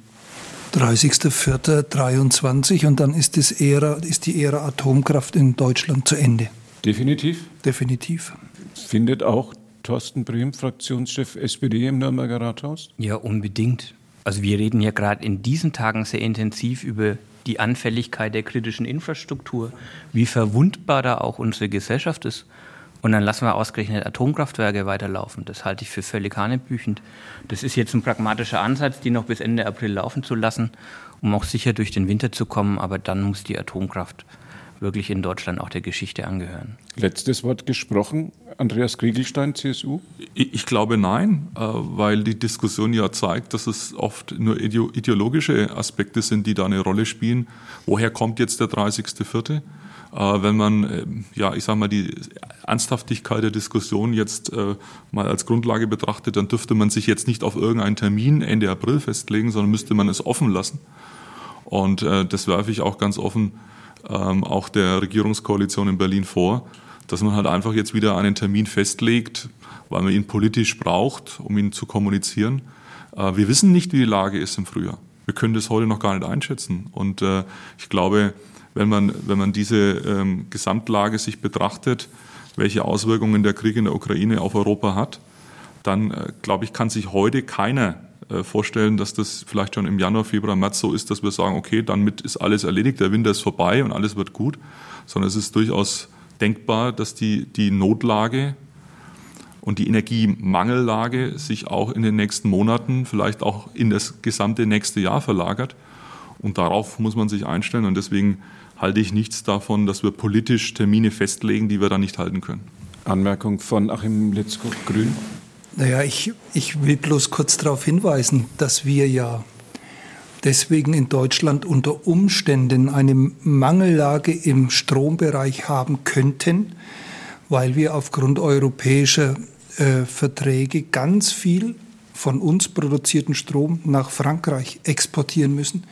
30.04.23 und dann ist, das Ära, ist die Ära Atomkraft in Deutschland zu Ende. Definitiv? Definitiv. Findet auch Thorsten Brehm, Fraktionschef SPD im Nürnberger Rathaus? Ja, unbedingt. Also wir reden ja gerade in diesen Tagen sehr intensiv über die Anfälligkeit der kritischen Infrastruktur, wie verwundbar da auch unsere Gesellschaft ist. Und dann lassen wir ausgerechnet Atomkraftwerke weiterlaufen. Das halte ich für völlig hanebüchend. Das ist jetzt ein pragmatischer Ansatz, die noch bis Ende April laufen zu lassen, um auch sicher durch den Winter zu kommen. Aber dann muss die Atomkraft wirklich in Deutschland auch der Geschichte angehören. Letztes Wort gesprochen, Andreas Kriegelstein, CSU? Ich glaube nein, äh, weil die Diskussion ja zeigt, dass es oft nur ideologische Aspekte sind, die da eine Rolle spielen. Woher kommt jetzt der 30.04.? Äh, wenn man, äh, ja, ich sage mal, die Ernsthaftigkeit der Diskussion jetzt mal als Grundlage betrachtet, dann dürfte man sich jetzt nicht auf irgendeinen Termin Ende April festlegen, sondern müsste man es offen lassen. Und das werfe ich auch ganz offen ähm, auch der Regierungskoalition in Berlin vor, dass man halt einfach jetzt wieder einen Termin festlegt, weil man ihn politisch braucht, um ihn zu kommunizieren. Äh, wir wissen nicht, wie die Lage ist im Frühjahr. Wir können das heute noch gar nicht einschätzen. Und äh, ich glaube, wenn man, wenn man diese ähm, Gesamtlage sich betrachtet, welche Auswirkungen der Krieg in der Ukraine auf Europa hat, dann, äh, glaube ich, kann sich heute keiner äh, vorstellen, dass das vielleicht schon im Januar, Februar, März so ist, dass wir sagen, okay, damit ist alles erledigt, der Winter ist vorbei und alles wird gut, sondern es ist durchaus denkbar, dass die, die Notlage und die Energiemangellage sich auch in den nächsten Monaten, vielleicht auch in das gesamte nächste Jahr verlagert. Und darauf muss man sich einstellen. Und deswegen halte ich nichts davon, dass wir politisch Termine festlegen, die wir dann nicht halten können. Anmerkung von Achim Litzko, Grün. Naja, ich, ich will bloß kurz darauf hinweisen, dass wir ja deswegen in Deutschland unter Umständen eine Mangellage im Strombereich haben könnten, weil wir aufgrund europäischer äh, Verträge ganz viel von uns produzierten Strom nach Frankreich exportieren müssen,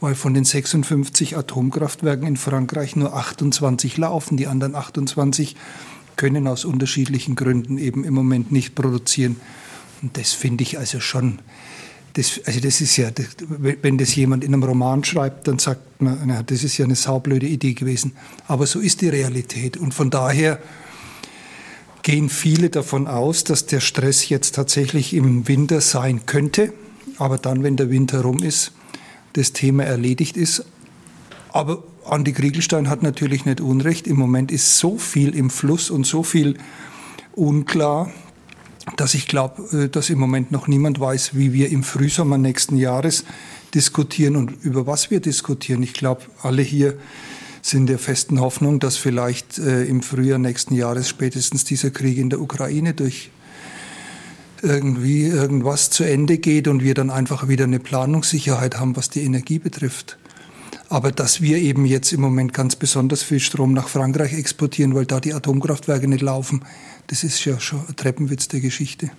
weil von den 56 Atomkraftwerken in Frankreich nur 28 laufen, die anderen 28 können aus unterschiedlichen Gründen eben im Moment nicht produzieren. Und das finde ich also schon, das, also das ist ja, wenn das jemand in einem Roman schreibt, dann sagt man, na, das ist ja eine saublöde Idee gewesen. Aber so ist die Realität. Und von daher gehen viele davon aus, dass der Stress jetzt tatsächlich im Winter sein könnte. Aber dann, wenn der Winter rum ist, das Thema erledigt ist. Aber Andi Kriegelstein hat natürlich nicht Unrecht. Im Moment ist so viel im Fluss und so viel unklar, dass ich glaube, äh, dass im Moment noch niemand weiß, wie wir im Frühsommer nächsten Jahres diskutieren und über was wir diskutieren. Ich glaube, alle hier sind der festen Hoffnung, dass vielleicht äh, im Frühjahr nächsten Jahres spätestens dieser Krieg in der Ukraine durch irgendwie irgendwas zu Ende geht und wir dann einfach wieder eine Planungssicherheit haben, was die Energie betrifft. Aber dass wir eben jetzt im Moment ganz besonders viel Strom nach Frankreich exportieren, weil da die Atomkraftwerke nicht laufen, das ist ja schon ein Treppenwitz der Geschichte.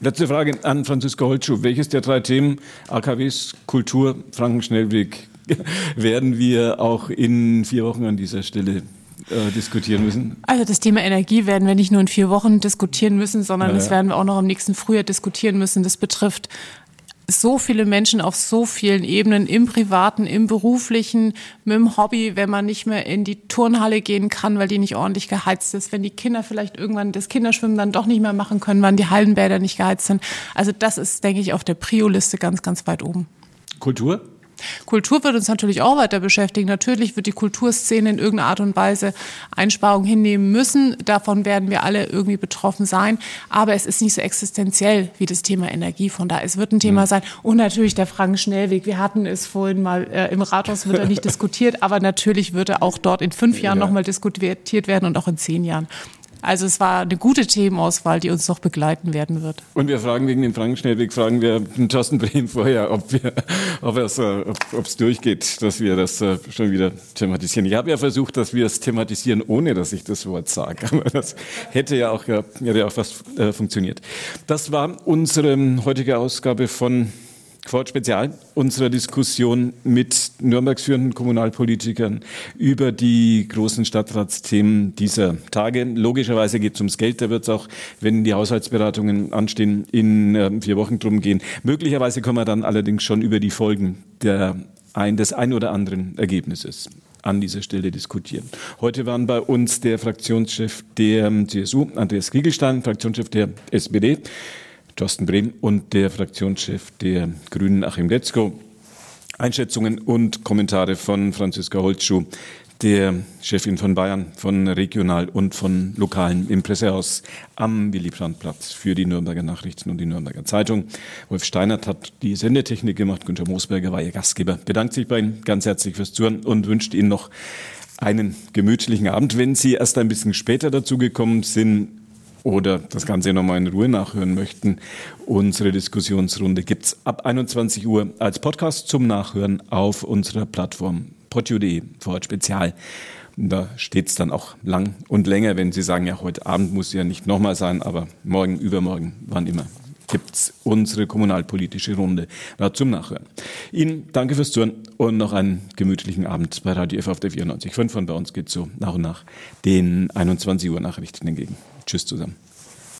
Letzte Frage an Franziska Holtschuh. Welches der drei Themen AKWs, Kultur, Frankenschnellweg werden wir auch in vier Wochen an dieser Stelle äh, diskutieren müssen? Also das Thema Energie werden wir nicht nur in vier Wochen diskutieren müssen, sondern ja, das werden wir auch noch im nächsten Frühjahr diskutieren müssen. Das betrifft so viele Menschen auf so vielen Ebenen, im privaten, im beruflichen, mit dem Hobby, wenn man nicht mehr in die Turnhalle gehen kann, weil die nicht ordentlich geheizt ist, wenn die Kinder vielleicht irgendwann das Kinderschwimmen dann doch nicht mehr machen können, weil die Hallenbäder nicht geheizt sind. Also das ist, denke ich, auf der Prio-Liste ganz, ganz weit oben. Kultur? Kultur wird uns natürlich auch weiter beschäftigen. Natürlich wird die Kulturszene in irgendeiner Art und Weise Einsparungen hinnehmen müssen. Davon werden wir alle irgendwie betroffen sein. Aber es ist nicht so existenziell wie das Thema Energie. Von da es wird ein Thema sein. Und natürlich der Franken-Schnellweg. Wir hatten es vorhin mal äh, im Rathaus wird er nicht diskutiert, aber natürlich wird er auch dort in fünf Jahren ja. nochmal diskutiert werden und auch in zehn Jahren. Also es war eine gute Themenauswahl, die uns noch begleiten werden wird. Und wir fragen wegen dem Frankenschnellweg, fragen wir den Thorsten Brehm vorher, ob wir, ob es, ob es durchgeht, dass wir das äh, schon wieder thematisieren. Ich habe ja versucht, dass wir es thematisieren, ohne dass ich das Wort sage. Aber das hätte ja auch, hätte ja auch fast äh, funktioniert. Das war unsere heutige Ausgabe von Quote Spezial unserer Diskussion mit Nürnbergs führenden Kommunalpolitikern über die großen Stadtratsthemen dieser Tage. Logischerweise geht es ums Geld. Da wird es auch, wenn die Haushaltsberatungen anstehen, in äh, vier Wochen drum gehen. Möglicherweise kommen wir dann allerdings schon über die Folgen der ein, des ein oder anderen Ergebnisses an dieser Stelle diskutieren. Heute waren bei uns der Fraktionschef der CSU, Andreas Kriegelstein, Fraktionschef der SPD, Thorsten Brehm und der Fraktionschef der Grünen, Achim Letzko. Einschätzungen und Kommentare von Franziska Holzschuh, der Chefin von Bayern, von regional und von lokalen im Pressehaus am Willy-Brandt-Platz für die Nürnberger Nachrichten und die Nürnberger Zeitung. Wolf Steinert hat die Sendetechnik gemacht, Günter Moosberger war ihr Gastgeber. Bedankt sich bei Ihnen ganz herzlich fürs Zuhören und wünscht Ihnen noch einen gemütlichen Abend. Wenn Sie erst ein bisschen später dazugekommen sind, oder das Ganze nochmal in Ruhe nachhören möchten, unsere Diskussionsrunde gibt es ab 21 Uhr als Podcast zum Nachhören auf unserer Plattform podio.de vor Spezial. Da steht es dann auch lang und länger, wenn Sie sagen, ja, heute Abend muss ja nicht nochmal sein, aber morgen, übermorgen, wann immer gibt es unsere kommunalpolitische Runde da zum Nachhören. Ihnen danke fürs Zuhören und noch einen gemütlichen Abend bei Radio F auf der 94.5 und bei uns geht so nach und nach den 21 Uhr Nachrichten entgegen. Tschüss zusammen.